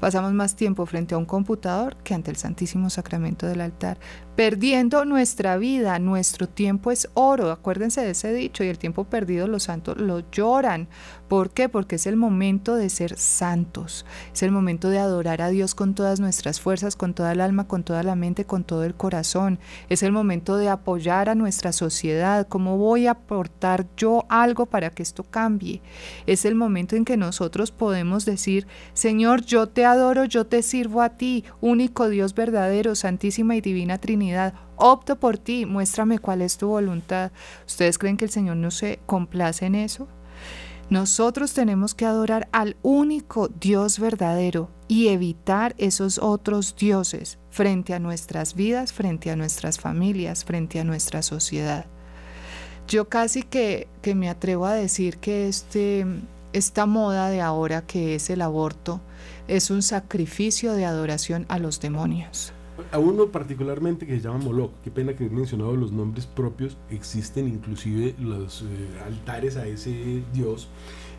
Pasamos más tiempo frente a un computador que ante el Santísimo Sacramento del altar, perdiendo nuestra vida, nuestro tiempo es oro, acuérdense de ese dicho, y el tiempo perdido los santos lo lloran. ¿Por qué? Porque es el momento de ser santos, es el momento de adorar a Dios con todas nuestras fuerzas, con toda el alma, con toda la mente, con todo el corazón. Es el momento de apoyar a nuestra sociedad, cómo voy a aportar yo algo para que esto cambie. Es el momento en que nosotros podemos decir, Señor, yo te adoro, yo te sirvo a ti, único Dios verdadero, santísima y divina Trinidad. Opto por ti, muéstrame cuál es tu voluntad. ¿Ustedes creen que el Señor no se complace en eso? Nosotros tenemos que adorar al único Dios verdadero y evitar esos otros dioses frente a nuestras vidas, frente a nuestras familias, frente a nuestra sociedad. Yo casi que, que me atrevo a decir que este, esta moda de ahora que es el aborto es un sacrificio de adoración a los demonios. A uno particularmente que se llama Moloch, qué pena que he mencionado los nombres propios, existen inclusive los eh, altares a ese dios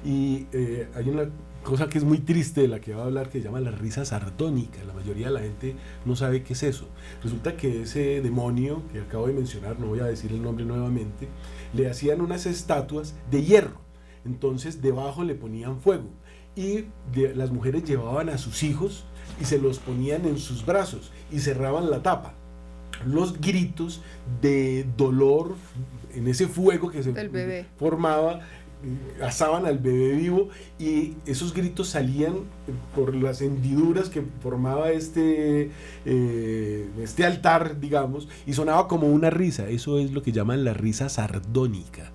y eh, hay una cosa que es muy triste de la que va a hablar que se llama la risa sardónica. La mayoría de la gente no sabe qué es eso. Resulta que ese demonio que acabo de mencionar, no voy a decir el nombre nuevamente, le hacían unas estatuas de hierro. Entonces debajo le ponían fuego y las mujeres llevaban a sus hijos y se los ponían en sus brazos y cerraban la tapa. Los gritos de dolor en ese fuego que se formaba asaban al bebé vivo y esos gritos salían por las hendiduras que formaba este, eh, este altar, digamos, y sonaba como una risa. Eso es lo que llaman la risa sardónica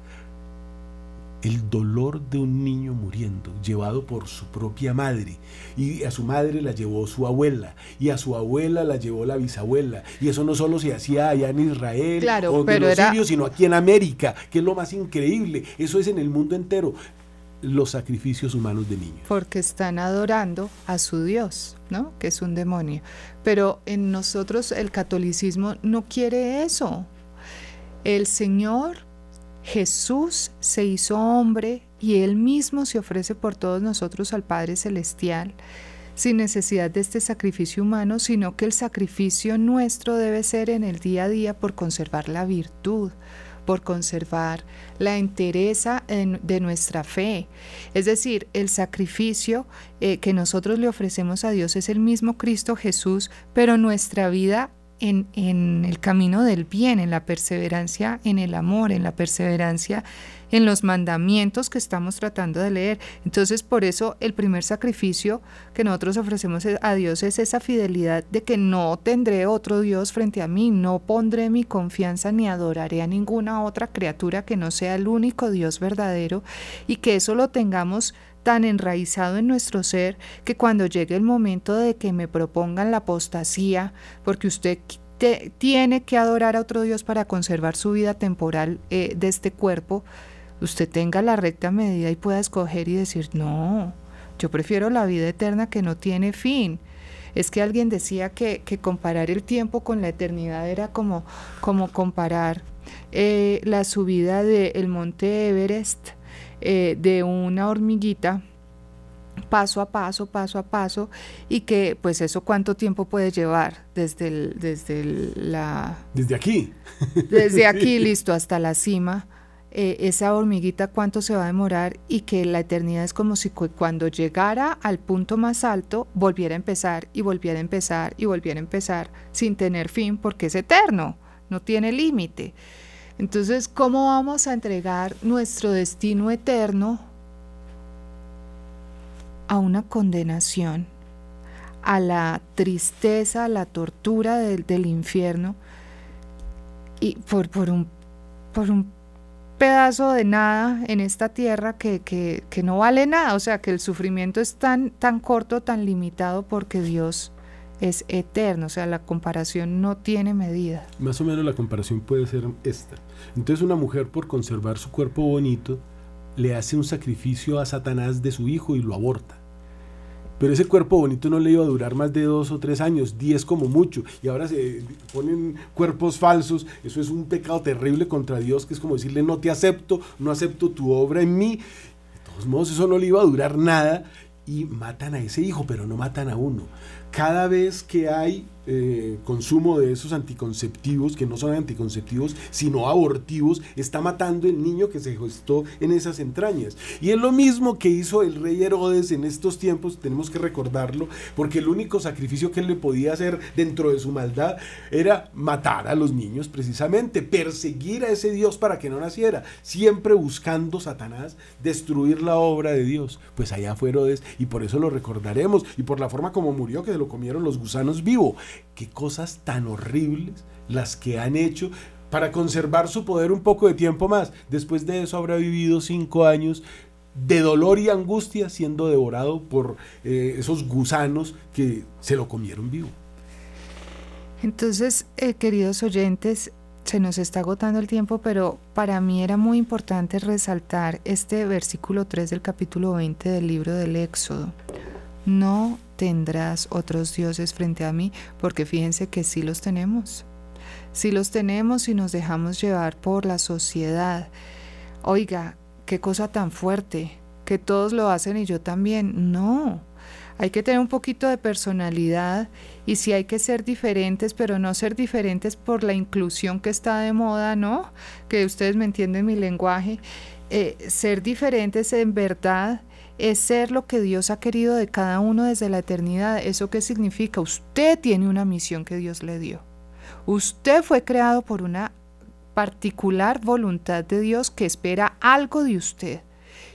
el dolor de un niño muriendo, llevado por su propia madre. Y a su madre la llevó su abuela, y a su abuela la llevó la bisabuela. Y eso no solo se hacía allá en Israel o en los sirios, sino aquí en América, que es lo más increíble. Eso es en el mundo entero los sacrificios humanos de niños. Porque están adorando a su Dios, ¿no? Que es un demonio. Pero en nosotros el catolicismo no quiere eso. El Señor Jesús se hizo hombre y Él mismo se ofrece por todos nosotros al Padre Celestial, sin necesidad de este sacrificio humano, sino que el sacrificio nuestro debe ser en el día a día por conservar la virtud, por conservar la entereza de nuestra fe. Es decir, el sacrificio eh, que nosotros le ofrecemos a Dios es el mismo Cristo Jesús, pero nuestra vida en, el camino del bien, en la perseverancia, en el amor, en la perseverancia, en los mandamientos que estamos tratando de leer. Entonces, por eso el primer sacrificio que nosotros ofrecemos a Dios es esa fidelidad de que no tendré otro Dios frente a mí, no pondré mi confianza ni adoraré a ninguna otra criatura que no sea el único Dios verdadero y que eso lo tengamos tan enraizado en nuestro ser que cuando llegue el momento de que me propongan la apostasía, porque usted tiene que adorar a otro Dios para conservar su vida temporal eh, de este cuerpo, usted tenga la recta medida y pueda escoger y decir, no, yo prefiero la vida eterna que no tiene fin. Es que alguien decía que, comparar el tiempo con la eternidad era como, comparar eh, la subida del monte Everest eh, de una hormiguita paso a paso, paso a paso, y que pues eso cuánto tiempo puede llevar desde el, desde la... Desde aquí. Desde aquí, listo, hasta la cima. Eh, esa hormiguita cuánto se va a demorar y que la eternidad es como si cuando llegara al punto más alto volviera a empezar y volviera a empezar y volviera a empezar sin tener fin porque es eterno, no tiene límite. Entonces, ¿cómo vamos a entregar nuestro destino eterno a una condenación, a la tristeza, a la tortura del, infierno, y por, un, pedazo de nada en esta tierra que, que, que, no vale nada, o sea que el sufrimiento es tan, tan corto, tan limitado porque Dios es eterno, o sea, la comparación no tiene medida. Más o menos la comparación puede ser esta. Entonces una mujer por conservar su cuerpo bonito le hace un sacrificio a Satanás de su hijo y lo aborta. Pero ese cuerpo bonito no le iba a durar más de dos o tres años, diez como mucho. Y ahora se ponen cuerpos falsos. Eso es un pecado terrible contra Dios, que es como decirle, no te acepto, no acepto tu obra en mí. De todos modos, eso no le iba a durar nada. Y matan a ese hijo, pero no matan a uno. Cada vez que hay eh, consumo de esos anticonceptivos, que no son anticonceptivos, sino abortivos, está matando el niño que se gestó en esas entrañas. Y es lo mismo que hizo el rey Herodes en estos tiempos, tenemos que recordarlo, porque el único sacrificio que él le podía hacer dentro de su maldad era matar a los niños precisamente, perseguir a ese Dios para que no naciera, siempre buscando Satanás destruir la obra de Dios. Pues allá fue Herodes y por eso lo recordaremos y por la forma como murió, que se lo comieron los gusanos vivo qué cosas tan horribles las que han hecho para conservar su poder un poco de tiempo más. Después de eso habrá vivido cinco años de dolor y angustia siendo devorado por eh, esos gusanos que se lo comieron vivo. Entonces, eh, queridos oyentes, se nos está agotando el tiempo, pero para mí era muy importante resaltar este versículo 3 del capítulo 20 del libro del Éxodo. No tendrás otros dioses frente a mí, porque fíjense que sí los tenemos. Sí los tenemos y nos dejamos llevar por la sociedad. Oiga, qué cosa tan fuerte, que todos lo hacen y yo también. No, hay que tener un poquito de personalidad y sí hay que ser diferentes, pero no ser diferentes por la inclusión que está de moda, ¿no? Que ustedes me entienden mi lenguaje. Eh, ser diferentes en verdad es ser lo que Dios ha querido de cada uno desde la eternidad. ¿Eso qué significa? Usted tiene una misión que Dios le dio. Usted fue creado por una particular voluntad de Dios que espera algo de usted.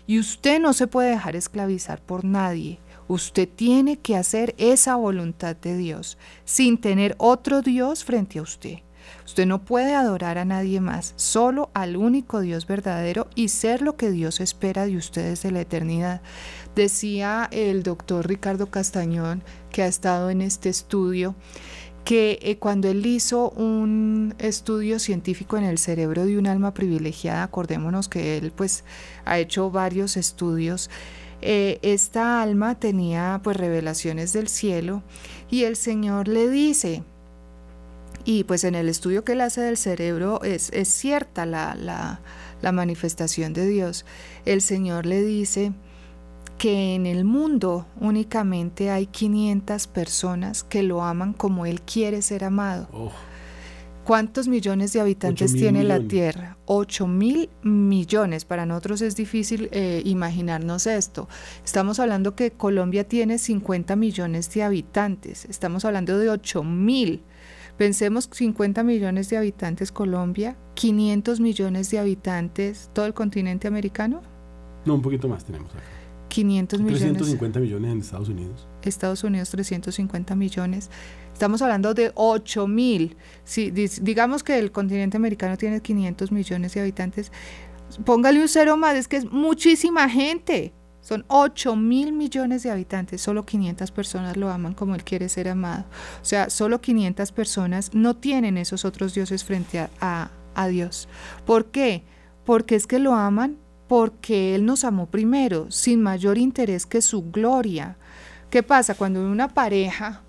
Y usted no se puede dejar esclavizar por nadie. Usted tiene que hacer esa voluntad de Dios sin tener otro Dios frente a usted. Usted no puede adorar a nadie más, solo al único Dios verdadero y ser lo que Dios espera de ustedes de la eternidad. Decía el doctor Ricardo Castañón, que ha estado en este estudio, que eh, cuando él hizo un estudio científico en el cerebro de un alma privilegiada, acordémonos que él pues ha hecho varios estudios, eh, esta alma tenía pues revelaciones del cielo y el Señor le dice, y pues en el estudio que él hace del cerebro es, es cierta la, la, la manifestación de Dios. El Señor le dice que en el mundo únicamente hay 500 personas que lo aman como Él quiere ser amado. Oh, ¿Cuántos millones de habitantes tiene la. Tierra? 8 mil millones. Para nosotros es difícil eh, imaginarnos esto. Estamos hablando que Colombia tiene 50 millones de habitantes. Estamos hablando de 8 mil. Pensemos 50 millones de habitantes Colombia, 500 millones de habitantes todo el continente americano, no, un poquito más tenemos acá. 500 millones 350 millones en Estados Unidos. Estados Unidos 350 millones. Estamos hablando de 8 mil. Si digamos que el continente americano tiene 500 millones de habitantes, póngale un cero más, es que es muchísima gente. Son 8 mil millones de habitantes, solo 500 personas lo aman como él quiere ser amado. O sea, solo 500 personas no tienen esos otros dioses frente a, a- Dios. ¿Por qué? Porque es que lo aman porque Él nos amó primero, sin mayor interés que su gloria. ¿Qué pasa cuando en una pareja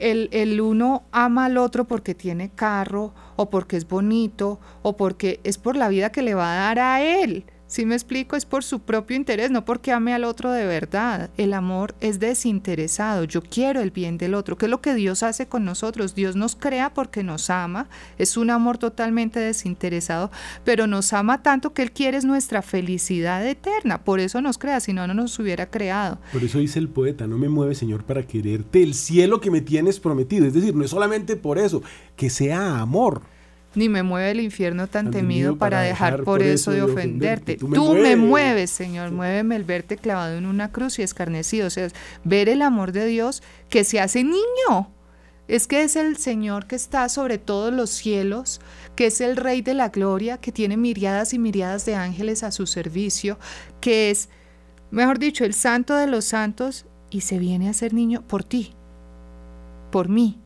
el, el uno ama al otro porque tiene carro o porque es bonito o porque es por la vida que le va a dar a él? Si me explico, es por su propio interés, no porque ame al otro de verdad. El amor es desinteresado. Yo quiero el bien del otro. ¿Qué es lo que Dios hace con nosotros? Dios nos crea porque nos ama. Es un amor totalmente desinteresado, pero nos ama tanto que Él quiere es nuestra felicidad eterna. Por eso nos crea, si no, no nos hubiera creado. Por eso dice el poeta, no me mueve Señor para quererte el cielo que me tienes prometido. Es decir, no es solamente por eso, que sea amor. Ni me mueve el infierno tan temido para dejar por eso de ofenderte. Tú me mueves, Señor, muéveme el verte clavado en una cruz y escarnecido. O sea, ver el amor de Dios que se hace niño. Es que es el Señor que está sobre todos los cielos, que es el Rey de la Gloria, que tiene miriadas y miriadas de ángeles a su servicio, que es, mejor dicho, el Santo de los Santos y se viene a ser niño por ti, por mí,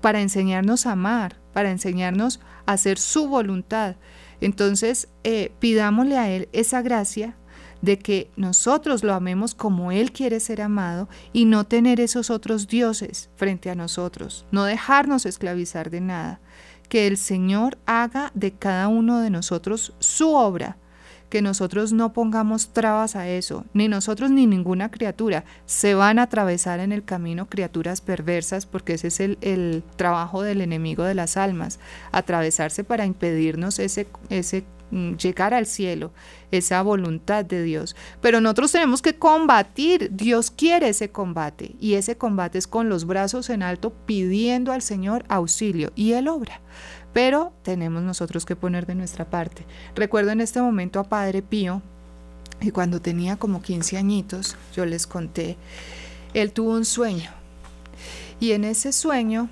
para enseñarnos a amar, para enseñarnos a hacer su voluntad. Entonces, eh, pidámosle a Él esa gracia de que nosotros lo amemos como Él quiere ser amado y no tener esos otros dioses frente a nosotros, no dejarnos esclavizar de nada, que el Señor haga de cada uno de nosotros su obra que nosotros no pongamos trabas a eso, ni nosotros ni ninguna criatura. Se van a atravesar en el camino criaturas perversas, porque ese es el, trabajo del enemigo de las almas, atravesarse para impedirnos ese, ese mm, llegar al cielo, esa voluntad de Dios. Pero nosotros tenemos que combatir, Dios quiere ese combate y ese combate es con los brazos en alto pidiendo al Señor auxilio y Él obra pero tenemos nosotros que poner de nuestra parte. Recuerdo en este momento a Padre Pío, y cuando tenía como 15 añitos, yo les conté, él tuvo un sueño. Y en ese sueño,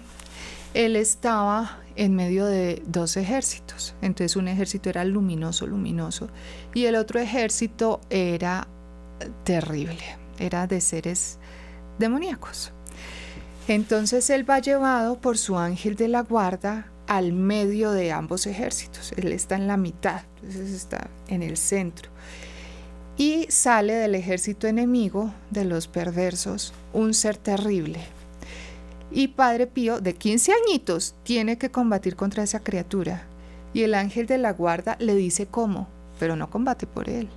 él estaba en medio de dos ejércitos. Entonces un ejército era luminoso, luminoso, y el otro ejército era terrible, era de seres demoníacos. Entonces él va llevado por su ángel de la guarda al medio de ambos ejércitos. Él está en la mitad, entonces está en el centro. Y sale del ejército enemigo, de los perversos, un ser terrible. Y Padre Pío, de 15 añitos, tiene que combatir contra esa criatura. Y el ángel de la guarda le dice cómo, pero no combate por él.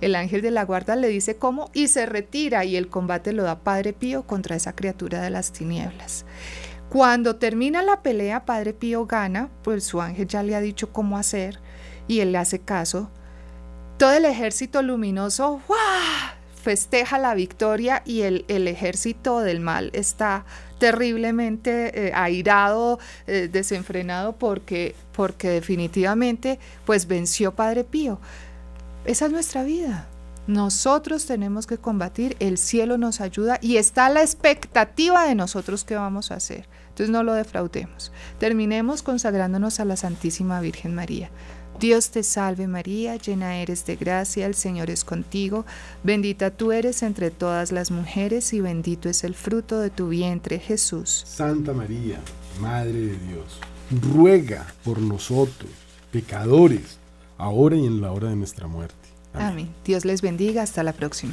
El ángel de la guarda le dice cómo y se retira y el combate lo da Padre Pío contra esa criatura de las tinieblas. Cuando termina la pelea, Padre Pío gana, pues su ángel ya le ha dicho cómo hacer y él le hace caso. Todo el ejército luminoso festeja la victoria y el, ejército del mal está terriblemente eh, airado, eh, desenfrenado porque, porque definitivamente pues venció Padre Pío. Esa es nuestra vida. Nosotros tenemos que combatir, el cielo nos ayuda y está la expectativa de nosotros que vamos a hacer. Entonces no lo defraudemos. Terminemos consagrándonos a la Santísima Virgen María. Dios te salve María, llena eres de gracia, el Señor es contigo, bendita tú eres entre todas las mujeres y bendito es el fruto de tu vientre Jesús. Santa María, Madre de Dios, ruega por nosotros, pecadores, ahora y en la hora de nuestra muerte. Amén. Dios les bendiga, hasta la próxima.